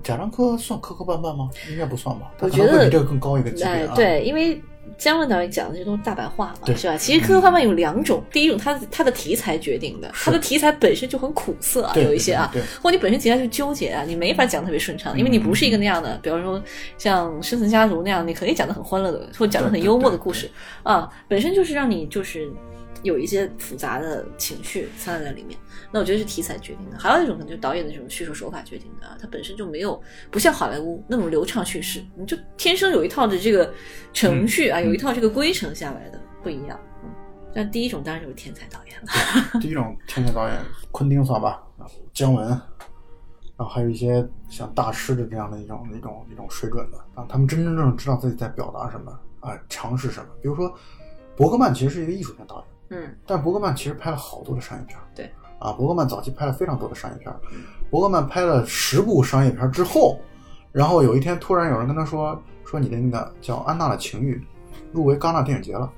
贾樟柯算磕磕绊绊吗？应该不算吧，我觉得比这个更高一个级别啊。，哎对，因为姜文导演讲的这都是大白话嘛，是吧？其实磕磕绊绊有两种，第一种它它的题材决定的，它的题材本身就很苦涩啊，有一些啊或者你本身题材就纠结啊，你没法讲特别顺畅，因为你不是一个那样的，比方说像《生存家族》那样，你可以讲的很欢乐的，或讲的很幽默的故事啊，本身就是让你就是。有一些复杂的情绪掺杂在里面，那我觉得是题材决定的。还有一种可能就是导演的这种叙述手法决定的啊，它本身就没有不像好莱坞那种流畅叙事，你就天生有一套的这个程序啊，有一套这个规程下来的不一样。嗯，但第一种当然就是天才导演了。第一种天才导演，昆汀算吧，啊姜文，然后还有一些像大师的这样的一种一种一种水准的啊，他们真真正正知道自己在表达什么啊，尝试什么。比如说，伯格曼其实是一个艺术片导演，嗯，但伯格曼其实拍了好多的商业片，对，啊，伯格曼早期拍了非常多的商业片。伯格曼拍了十部商业片之后，然后有一天突然有人跟他说说你的那个叫《安娜的情欲》入围戛纳电影节了，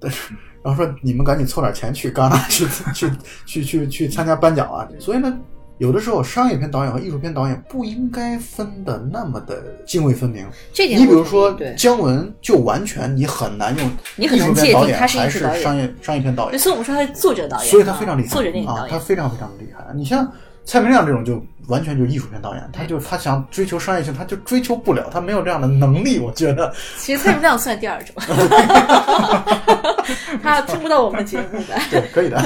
但是然后说你们赶紧凑点钱去戛纳去去去去去参加颁奖啊。所以呢，有的时候商业片导演和艺术片导演不应该分的那么的泾渭分明。这点你比如说姜文，就完全你很难用你很难艺术片导演还术导演商业商业片导演，所以我们说他是作者导演，所以他非常厉害，啊作者电影导啊，他。非常非常厉害。你像蔡明亮这种，就完全就是艺术片导演，他就他想追求商业性，他就追求不了，他没有这样的能力。我觉得，其实蔡明亮算第二种，(laughs) 他听不到我们的节目的，对，可以的，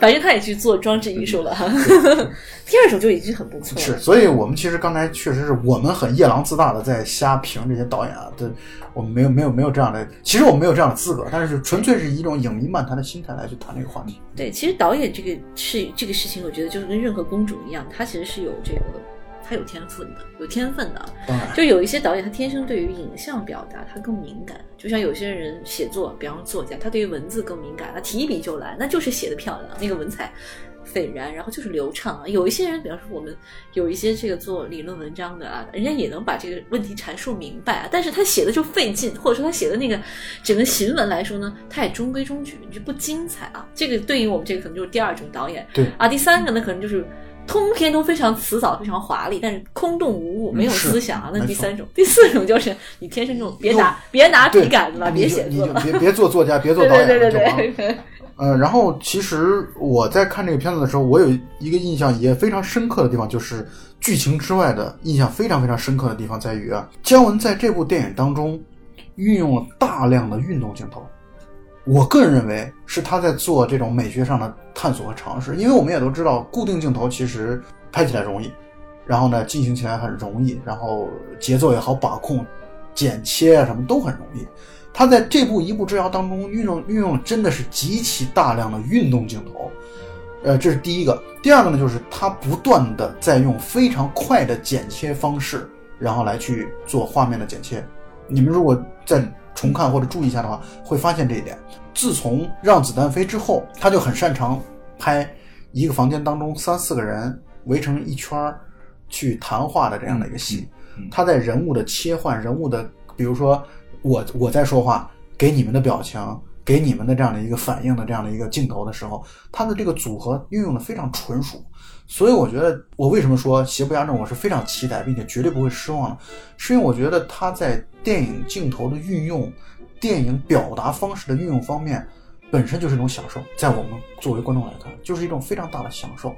反正他也去做装置艺术了。第二种就已经很不错了是。所以我们其实刚才确实是我们很夜郎自大的在瞎评这些导演啊，对我们没有没有没有这样的，其实我们没有这样的资格，但是纯粹是以一种影迷漫谈的心态来去谈这个话题。对，其实导演这个是这个事情，我觉得就是跟任何公主一样，他其实是有这个，他有天分的，有天分的。就有一些导演，他天生对于影像表达他更敏感，就像有些人写作，比方说作家，他对于文字更敏感，他提一笔就来，那就是写的漂亮，那个文采斐然，然后就是流畅啊。有一些人，比方说我们有一些这个做理论文章的啊，人家也能把这个问题阐述明白啊，但是他写的就费劲，或者说他写的那个整个行文来说呢，他也中规中矩，就不精彩啊。这个对应我们这个可能就是第二种导演，对啊。第三个呢，可能就是。通篇都非常辞藻，非常华丽，但是空洞无物，没有思想啊。那第三种，(laughs) 第四种就是你天生这种，别拿别拿对笔杆子了，别写字了。就别别做作家，(laughs) 别做导演了，对对对对，(laughs) 呃，然后其实我在看这个片子的时候，我有一个印象也非常深刻的地方，就是剧情之外的印象非常非常深刻的地方在于啊，姜文在这部电影当中运用了大量的运动镜头。我个人认为是他在做这种美学上的探索和尝试，因为我们也都知道，固定镜头其实拍起来容易，然后呢进行起来很容易，然后节奏也好把控，剪切啊什么都很容易。他在这部《一步之遥》当中运用运用真的是极其大量的运动镜头，呃，这是第一个。第二个呢，就是他不断的在用非常快的剪切方式，然后来去做画面的剪切。你们如果在重看或者注意一下的话，会发现这一点。自从《让子弹飞》之后，他就很擅长拍一个房间当中三四个人围成一圈儿去谈话的这样的一个戏。他在人物的切换、人物的，比如说我我在说话，给你们的表情，给你们的这样的一个反应的这样的一个镜头的时候，他的这个组合运用的非常纯熟。所以我觉得，我为什么说《邪不压正》我是非常期待，并且绝对不会失望的，是因为我觉得他在电影镜头的运用、电影表达方式的运用方面，本身就是一种享受。在我们作为观众来看，就是一种非常大的享受。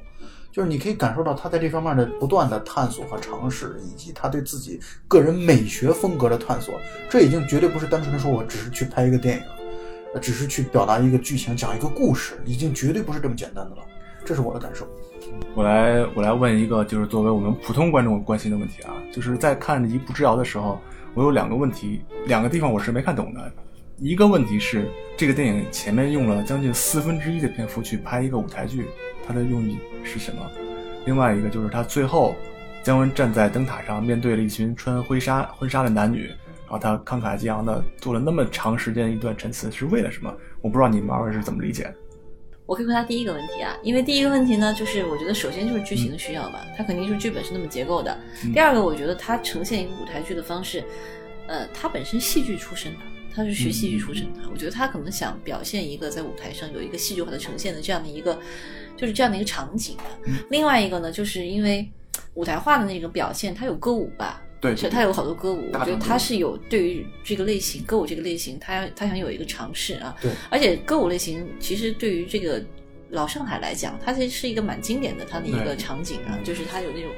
就是你可以感受到他在这方面的不断的探索和尝试，以及他对自己个人美学风格的探索。这已经绝对不是单纯的说我只是去拍一个电影，只是去表达一个剧情、讲一个故事，已经绝对不是这么简单的了。这是我的感受。我来我来问一个，就是作为我们普通观众关心的问题啊，就是在看《一步之遥》的时候，我有两个问题，两个地方我是没看懂的。一个问题是，这个电影前面用了将近四分之一的篇幅去拍一个舞台剧，它的用意是什么？另外一个就是他最后，姜文站在灯塔上，面对了一群穿婚纱婚纱的男女，然后他慷慨激昂的做了那么长时间一段陈词，是为了什么？我不知道你们二位是怎么理解的。我可以回答第一个问题啊，因为第一个问题呢，就是我觉得首先就是剧情的需要吧，它肯定是剧本是那么结构的。第二个，我觉得它呈现一个舞台剧的方式，呃，它本身戏剧出身的，他是学戏剧出身的，我觉得他可能想表现一个在舞台上有一个戏剧化的呈现的这样的一个，就是这样的一个场景的。另外一个呢，就是因为舞台化的那种表现，它有歌舞吧。对，是他有好多歌舞，我觉得他是有对于这个类型歌舞这个类型，他他想有一个尝试啊。对，而且歌舞类型其实对于这个老上海来讲，它其实是一个蛮经典的它的一个场景啊，就是它有那种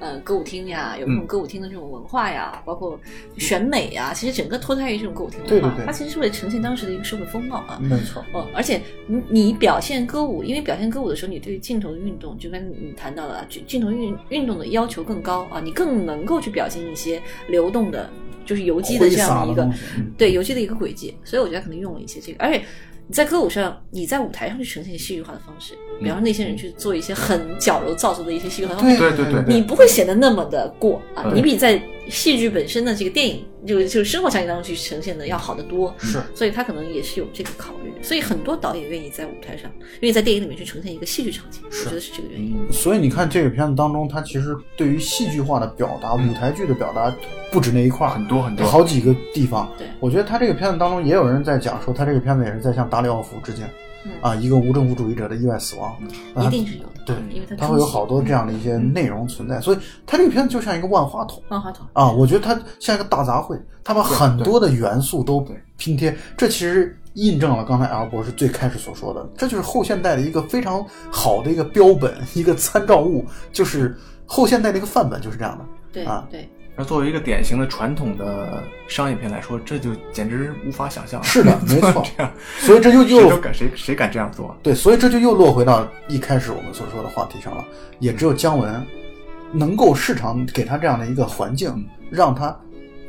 呃歌舞厅呀，有那种嗯。歌舞厅的这种文化呀，包括选美呀，其实整个脱胎于这种歌舞厅文化，对对对它其实是为了呈现当时的一个社会风貌啊。没错，哦，而且你你表现歌舞，因为表现歌舞的时候，你对于镜头的运动，就跟你谈到的啊，镜镜头运运动的要求更高啊，你更能够去表现一些流动的，就是游击的这样的一个对游击的一个轨迹，所以我觉得可能用了一些这个，而且你在歌舞上，你在舞台上去呈现戏剧化的方式，比方说那些人去做一些很矫揉造作的一些戏剧化的方式，对对对你不会显得那么的过啊，你比在戏剧本身的这个电影就就生活场景当中去呈现的要好得多。是，所以他可能也是有这个考虑。所以很多导演愿意在舞台上，愿意在电影里面去呈现一个戏剧场景，我觉得是这个原因。所以你看这个片子当中，它其实对于戏剧化的表达、舞台剧的表达不止那一块儿，很多很多好几个地方。对我觉得他这个片子当中也有人在讲说，他这个片子也是在向达里奥夫致敬。嗯啊，一个无政府主义者的意外死亡，啊一定是有的，对因为它它会有好多这样的一些内容存在，所以它这个片子就像一个万花筒万花筒。啊，我觉得它像一个大杂烩，它把很多的元素都拼贴，这其实印证了刚才 L 博士最开始所说的，这就是后现代的一个非常好的一个标本，一个参照物，就是后现代的一个范本，就是这样的。对啊对，而作为一个典型的传统的商业片来说，这就简直无法想象。是的，(laughs) 没错这样，所以这就又谁谁敢这样做？对，所以这就又落回到一开始我们所说的话题上了。也只有姜文能够市场给他这样的一个环境，让他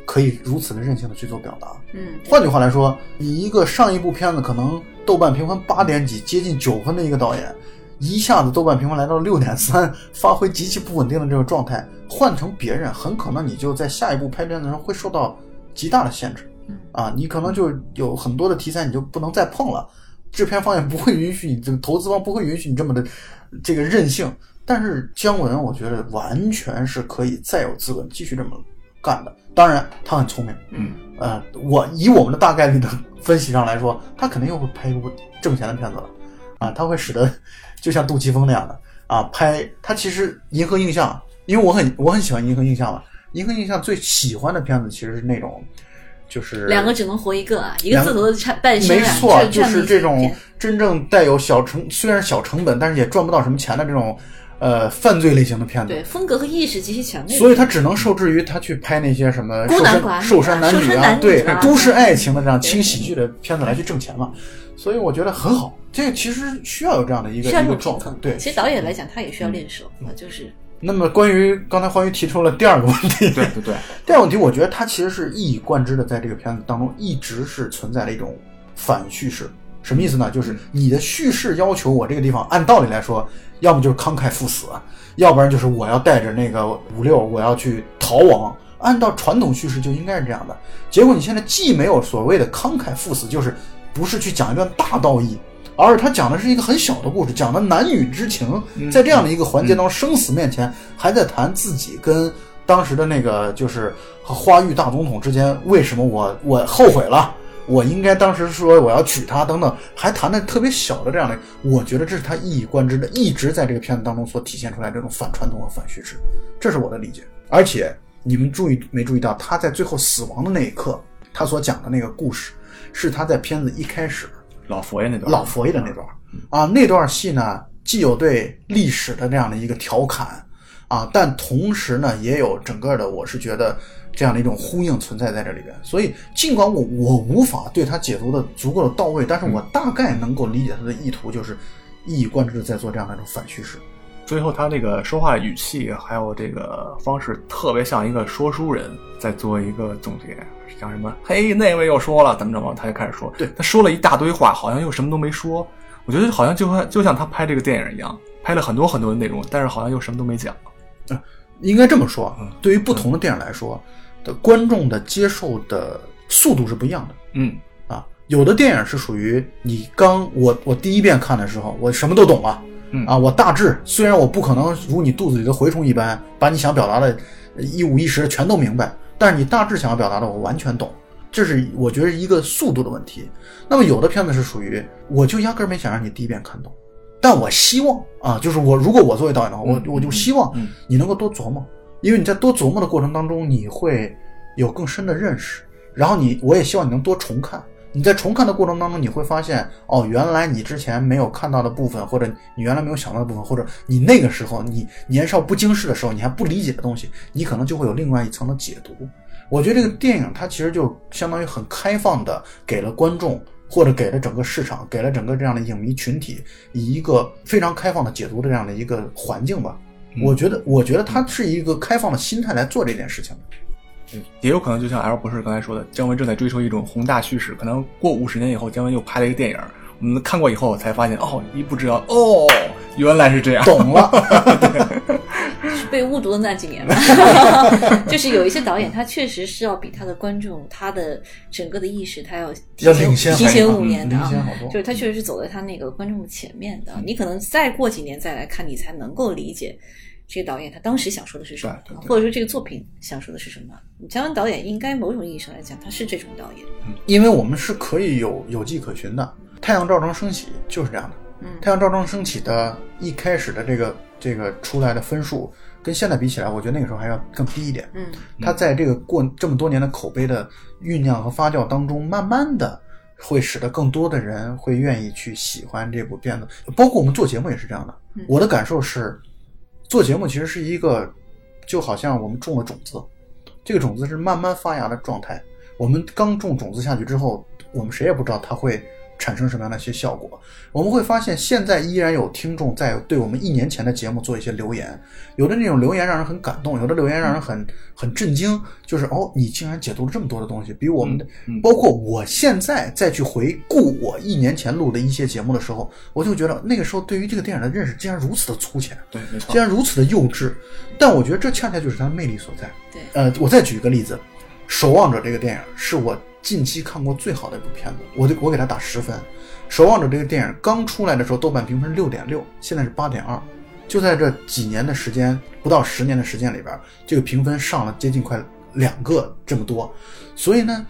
可以如此的任性的去做表达。嗯，换句话来说，你一个上一部片子可能豆瓣评分八点几，接近九分的一个导演，一下子豆瓣评分来到六点三，发挥极其不稳定的这个状态，换成别人，很可能你就在下一步拍片的时候会受到极大的限制。啊，你可能就有很多的题材你就不能再碰了，制片方也不会允许你，这个投资方不会允许你这么的这个任性。但是姜文，我觉得完全是可以再有资本继续这么干的。当然，他很聪明，嗯，呃，我以我们的大概率的分析上来说，他肯定又会拍一部挣钱的片子了，啊，他会使得就像杜琪峰那样的啊，拍他其实银河映像，因为我很我很喜欢银河映像嘛，银河映像最喜欢的片子其实是那种。就是两个只能活一个啊，一个字头的差半没错，就是这种真正带有小成，虽然小成本，但是也赚不到什么钱的这种，呃，犯罪类型的片子。对风格和意识极其强烈，所以他只能受制于他去拍那些什么瘦身孤男寡女啊瘦身男女啊，对啊都市爱情的这样轻喜剧的片子来去挣钱嘛。所以我觉得很好，这个其实需要有这样的一个一个状。态对，其实导演来讲，他也需要练手啊，就是那么关于刚才欢愉提出了第二个问题，对对对，(laughs) 第二个问题，我觉得它其实是一以贯之的，在这个片子当中一直是存在的一种反叙事。什么意思呢？就是你的叙事要求我这个地方，按道理来说，要么就是慷慨赴死，要不然就是我要带着那个五六，我要去逃亡。按照传统叙事就应该是这样的。结果你现在既没有所谓的慷慨赴死，就是不是去讲一段大道义，而是他讲的是一个很小的故事，讲的男女之情，在这样的一个环节当中，生死面前还在谈自己跟当时的那个就是和花玉大总统之间，为什么我我后悔了。我应该当时说我要娶她等等，还谈的特别小的这样的，我觉得这是他一以贯之的，一直在这个片子当中所体现出来这种反传统和反叙事，这是我的理解。而且你们注意没注意到，他在最后死亡的那一刻，他所讲的那个故事，是他在片子一开始老佛爷那段，老佛爷的那段啊，那段戏呢，既有对历史的那样的一个调侃啊，但同时呢，也有整个的，我是觉得这样的一种呼应存在在这里边。所以，尽管我我无法对他解读的足够的到位，但是我大概能够理解他的意图，就是一以贯之的在做这样的一种反叙事。最后他那个说话语气还有这个方式，特别像一个说书人在做一个总结，像什么“嘿，那位又说了怎么怎么”，他就开始说，对他说了一大堆话，好像又什么都没说。我觉得好像就像就像他拍这个电影一样，拍了很多很多的内容，但是好像又什么都没讲。应该这么说，啊，对于不同的电影来说，的观众的接受的速度是不一样的。嗯，啊，有的电影是属于你刚我我第一遍看的时候，我什么都懂了，嗯啊，我大致虽然我不可能如你肚子里的蛔虫一般把你想表达的一五一十的全都明白，但是你大致想要表达的我完全懂，这是我觉得是一个速度的问题。那么有的片子是属于我就压根儿没想让你第一遍看懂，但我希望啊，就是我如果我作为导演的话，我我就希望嗯你能够多琢磨，因为你在多琢磨的过程当中，你会有更深的认识。然后你，我也希望你能多重看。你在重看的过程当中，你会发现，哦，原来你之前没有看到的部分，或者你原来没有想到的部分，或者你那个时候你年少不经事的时候，你还不理解的东西，你可能就会有另外一层的解读。我觉得这个电影它其实就相当于很开放的给了观众，或者给了整个市场，给了整个这样的影迷群体以一个非常开放的解读的这样的一个环境吧。我觉得，我觉得它是一个开放的心态来做这件事情的。也有可能就像 L 博士刚才说的，姜文正在追求一种宏大叙事，可能过五十年以后，姜文又拍了一个电影，我们看过以后才发现，哦，一不知道，哦，原来是这样。懂了。就 (laughs) 是 (laughs) 被误读的那几年吧。(laughs) 就是有一些导演，他确实是要比他的观众，他的整个的意识，他要提前要领先提前五年的就是他确实是走在他那个观众的前面的。你可能再过几年再来看，你才能够理解这个导演他当时想说的是什么，对对对或者说这个作品想说的是什么。姜文导演应该某种意义上来讲，他是这种导演。因为我们是可以有有迹可循的。太阳照常升起就是这样的。嗯太阳照常升起的一开始的这个这个出来的分数，跟现在比起来，我觉得那个时候还要更低一点。嗯它在这个过这么多年的口碑的酝酿和发酵当中，慢慢的会使得更多的人会愿意去喜欢这部片子。包括我们做节目也是这样的。我的感受是，做节目其实是一个，就好像我们种了种子，这个种子是慢慢发芽的状态。我们刚种种子下去之后，我们谁也不知道它会产生什么样的一些效果。我们会发现，现在依然有听众在对我们一年前的节目做一些留言，有的那种留言让人很感动，有的留言让人很很震惊，就是哦，你竟然解读了这么多的东西，比我们的，包括我现在再去回顾我一年前录的一些节目的时候，我就觉得那个时候对于这个电影的认识竟然如此的粗浅，对，没错竟。然如此的幼稚，但我觉得这恰恰就是它的魅力所在。对呃，我再举一个例子，《守望者》这个电影是我近期看过最好的一部片子，我就我给他打十分。《守望者》这个电影刚出来的时候，豆瓣评分六点六，现在是八点二，就在这几年的时间，不到十年的时间里边，这个评分上了接近快两个这么多。所以呢，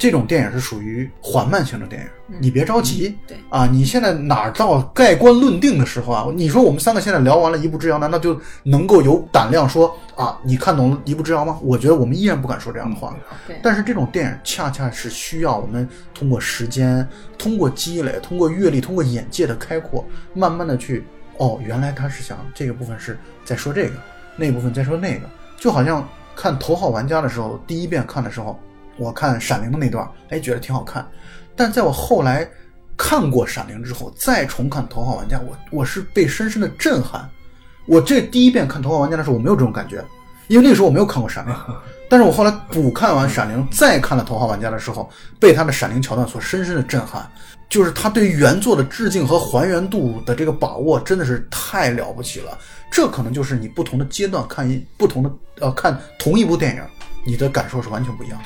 这种电影是属于缓慢型的电影，你别着急。对啊，你现在哪儿到盖棺论定的时候啊？你说我们三个现在聊完了一步之遥，难道就能够有胆量说啊，你看懂了一步之遥吗？我觉得我们依然不敢说这样的话。对，但是这种电影恰恰是需要我们通过时间、通过积累、通过阅历、通过眼界的开阔，慢慢的去哦，原来他是想这个部分是在说这个，那部分在说那个，就好像看《头号玩家》的时候，第一遍看的时候，我看《闪灵》的那段，哎，觉得挺好看，但在我后来看过《闪灵》之后，再重看《头号玩家》，我我是被深深的震撼。我这第一遍看《头号玩家》的时候，我没有这种感觉，因为那个时候我没有看过《闪灵》，(laughs) 但是我后来补看完《闪灵》，再看了《头号玩家》的时候，被他的《闪灵》桥段所深深的震撼。就是他对原作的致敬和还原度的这个把握，真的是太了不起了。这可能就是你不同的阶段看一不同的呃看同一部电影，你的感受是完全不一样的。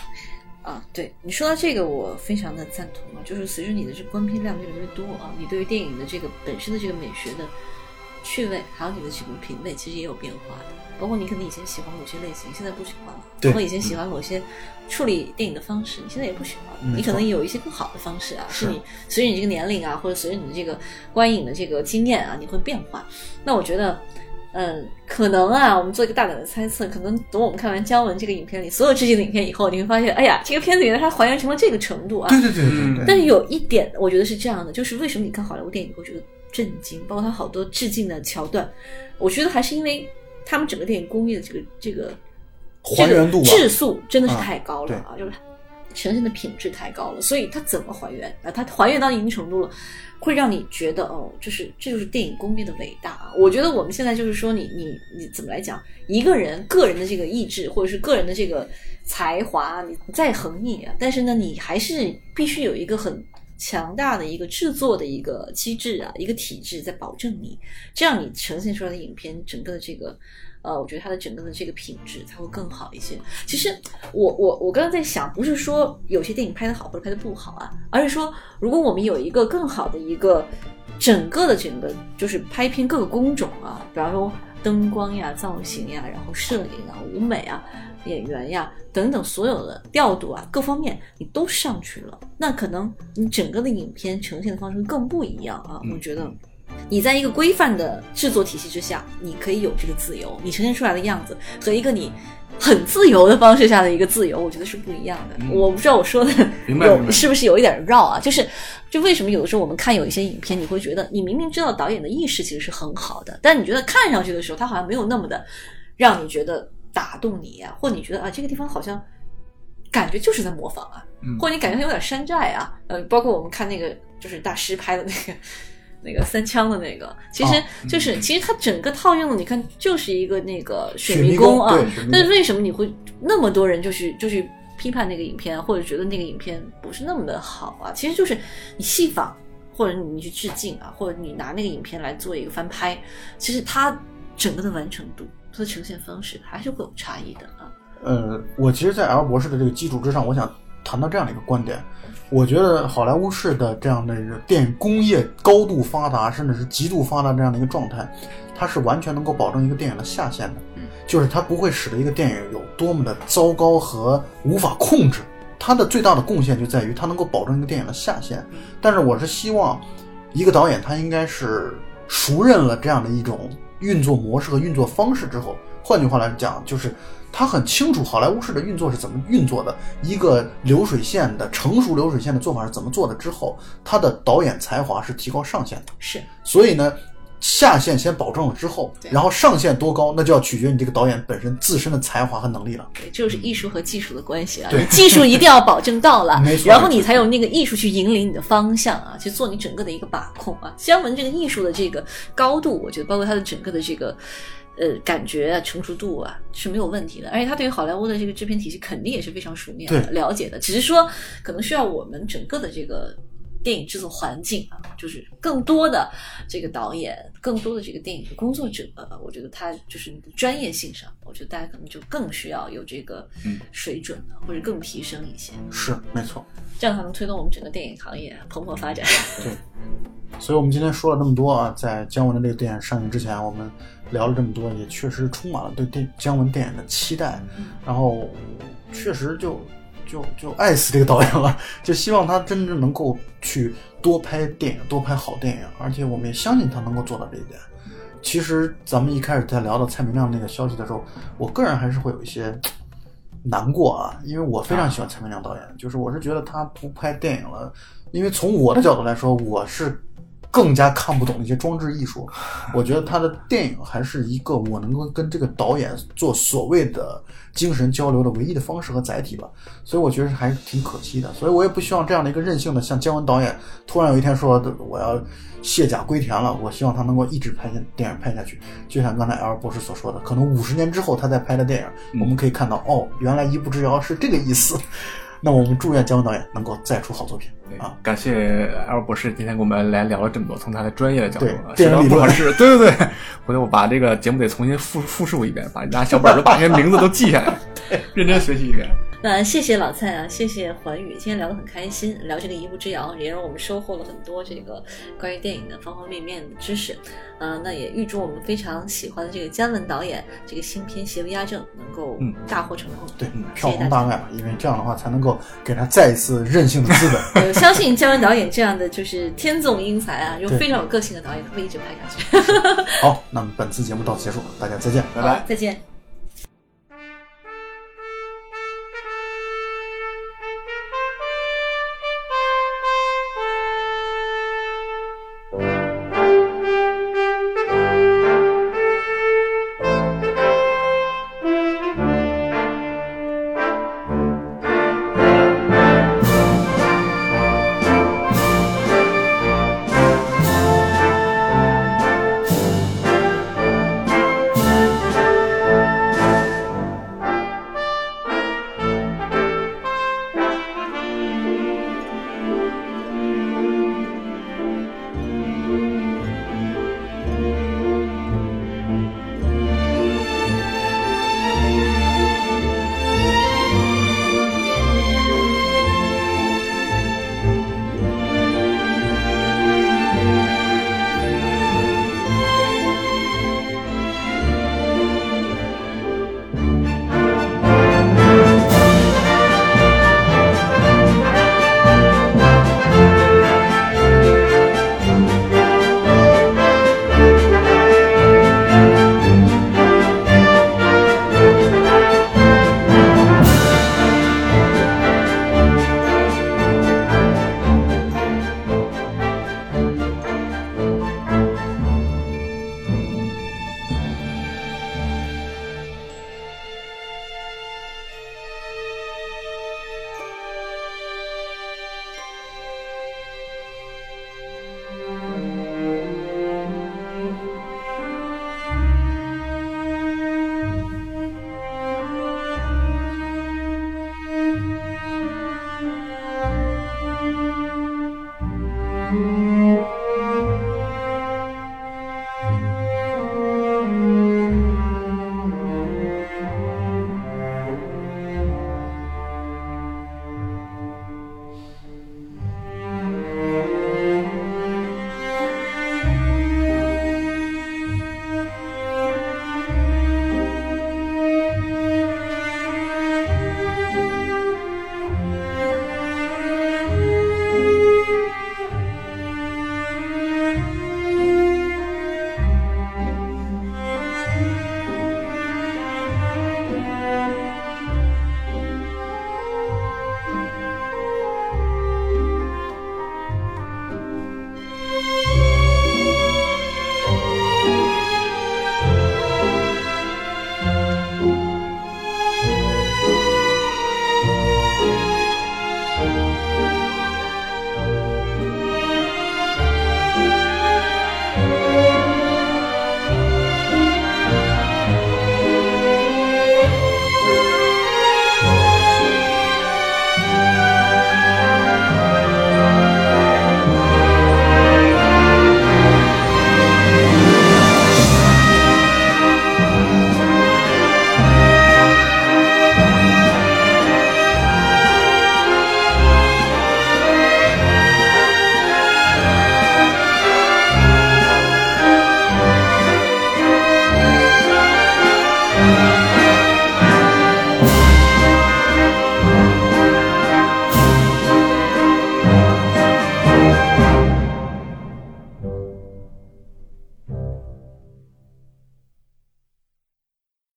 啊，对你说到这个，我非常的赞同啊，就是随着你的这个观片量越来越多啊，你对于电影的这个本身的这个美学的趣味，还有你的这个品味，其实也有变化的。包括你可能以前喜欢某些类型，现在不喜欢了；对包括以前喜欢某些处理电影的方式，你现在也不喜欢了。你可能有一些更好的方式啊，是是你随着你这个年龄啊，或者随着你的这个观影的这个经验啊，你会变化。那我觉得。嗯，可能啊，我们做一个大胆的猜测，可能等我们看完姜文这个影片里所有致敬的影片以后，你会发现，哎呀，这个片子原来它还原成了这个程度啊！对对对对对。但是有一点，我觉得是这样的，就是为什么你看好莱坞电影你会觉得震惊，包括它好多致敬的桥段，我觉得还是因为他们整个电影工业的这个这个还原度吧这个质素真的是啊太高了啊，就是呈现的品质太高了，所以它怎么还原啊？它还原到一定程度了。会让你觉得哦，就是这就是电影工业的伟大啊！我觉得我们现在就是说你，你你怎么来讲，一个人个人的这个意志或者是个人的这个才华，你再横溢啊，但是呢，你还是必须有一个很强大的一个制作的一个机制啊，一个体制在保证你，这样你呈现出来的影片整个的这个。呃，我觉得它的整个的这个品质才会更好一些。其实我我我刚刚在想，不是说有些电影拍的好或者拍的不好啊，而是说如果我们有一个更好的一个整个的整个就是拍片各个工种啊，比方说灯光呀、造型呀，然后摄影啊、舞美啊、演员呀等等所有的调度啊各方面你都上去了，那可能你整个的影片呈现的方式更不一样啊。我觉得。你在一个规范的制作体系之下，你可以有这个自由，你呈现出来的样子和一个你很自由的方式下的一个自由，我觉得是不一样的。我不知道我说的有是不是有一点绕啊？就是，就为什么有的时候我们看有一些影片，你会觉得你明明知道导演的意识其实是很好的，但你觉得看上去的时候，他好像没有那么的让你觉得打动你呀、或者你觉得啊这个地方好像感觉就是在模仿啊，嗯或者你感觉有点山寨啊，呃，包括我们看那个就是大师拍的那个。那个三枪的那个，其实哦就是，其实它整个套用的，你看就是一个那个水水迷宫啊。但是为什么你会那么多人就去就去批判那个影片，或者觉得那个影片不是那么的好啊？其实就是你戏仿，或者你去致敬啊，或者你拿那个影片来做一个翻拍，其实它整个的完成度，它的呈现方式还是会有差异的啊。呃，我其实，在 L 博士的这个基础之上，我想谈到这样的一个观点。我觉得好莱坞式的这样的一个电影工业高度发达，甚至是极度发达这样的一个状态，它是完全能够保证一个电影的下限的，就是它不会使得一个电影有多么的糟糕和无法控制。它的最大的贡献就在于它能够保证一个电影的下限。但是我是希望，一个导演他应该是熟认了这样的一种运作模式和运作方式之后，换句话来讲，就是他很清楚好莱坞式的运作是怎么运作的，一个流水线的成熟流水线的做法是怎么做的之后，他的导演才华是提高上限的。是，所以呢，下限先保证了之后，然后上限多高，那就要取决于你这个导演本身自身的才华和能力了。对，这就是艺术和技术的关系啊。对你技术一定要保证到了 (laughs) 没，错然后你才有那个艺术去引领你的方向啊，去做你整个的一个把控啊。姜文这个艺术的这个高度，我觉得包括他的整个的这个。呃，感觉啊，成熟度啊是没有问题的，而且他对于好莱坞的这个制片体系肯定也是非常熟练的、了解的，只是说可能需要我们整个的这个电影制作环境啊，就是更多的这个导演，更多的这个电影的工作者，呃我觉得他就是你的专业性上，我觉得大家可能就更需要有这个嗯水准了，或者更提升一些，是，没错。这样才能推动我们整个电影行业蓬勃发展。对，所以我们今天说了这么多啊，在姜文的这个电影上映之前，我们聊了这么多，也确实充满了对电姜文电影的期待，然后确实就就就爱死这个导演了，就希望他真正能够去多拍电影，多拍好电影，而且我们也相信他能够做到这一点。其实咱们一开始在聊到蔡明亮那个消息的时候，我个人还是会有一些难过啊，因为我非常喜欢蔡明亮导演，就是我是觉得他不拍电影了，因为从我的角度来说，我是更加看不懂那些装置艺术。(laughs) 我觉得他的电影还是一个我能够跟这个导演做所谓的精神交流的唯一的方式和载体吧。所以我觉得还是挺可惜的。所以我也不希望这样的一个任性的，像姜文导演突然有一天说我要卸甲归田了，我希望他能够一直拍下电影拍下去。就像刚才 L 博士所说的，可能五十年之后他再拍的电影，我们可以看到哦，原来一步之遥是这个意思。那我们祝愿姜文导演能够再出好作品啊！感谢 L 博士今天跟我们来聊了这么多，从他的专业的角度电影理论不少知识。对对对，回头我把这个节目得重新复复述一遍，把拿小本儿都把这些名字都记下来，(laughs) 认真学习一遍。那谢谢老蔡啊，谢谢环宇，今天聊得很开心，聊这个一步之遥，也让我们收获了很多这个关于电影的方方面面的知识。呃，那也预祝我们非常喜欢的这个姜文导演这个新片《邪不压正》能够嗯大获成功。对嗯，票。房大卖吧，因为这样的话才能够给他再一次任性的资本。(laughs) 我相信姜文导演这样的就是天纵英才啊，又非常有个性的导演，他会一直拍下去。(laughs) 好，那么本次节目到此结束，大家再见。拜拜。再见。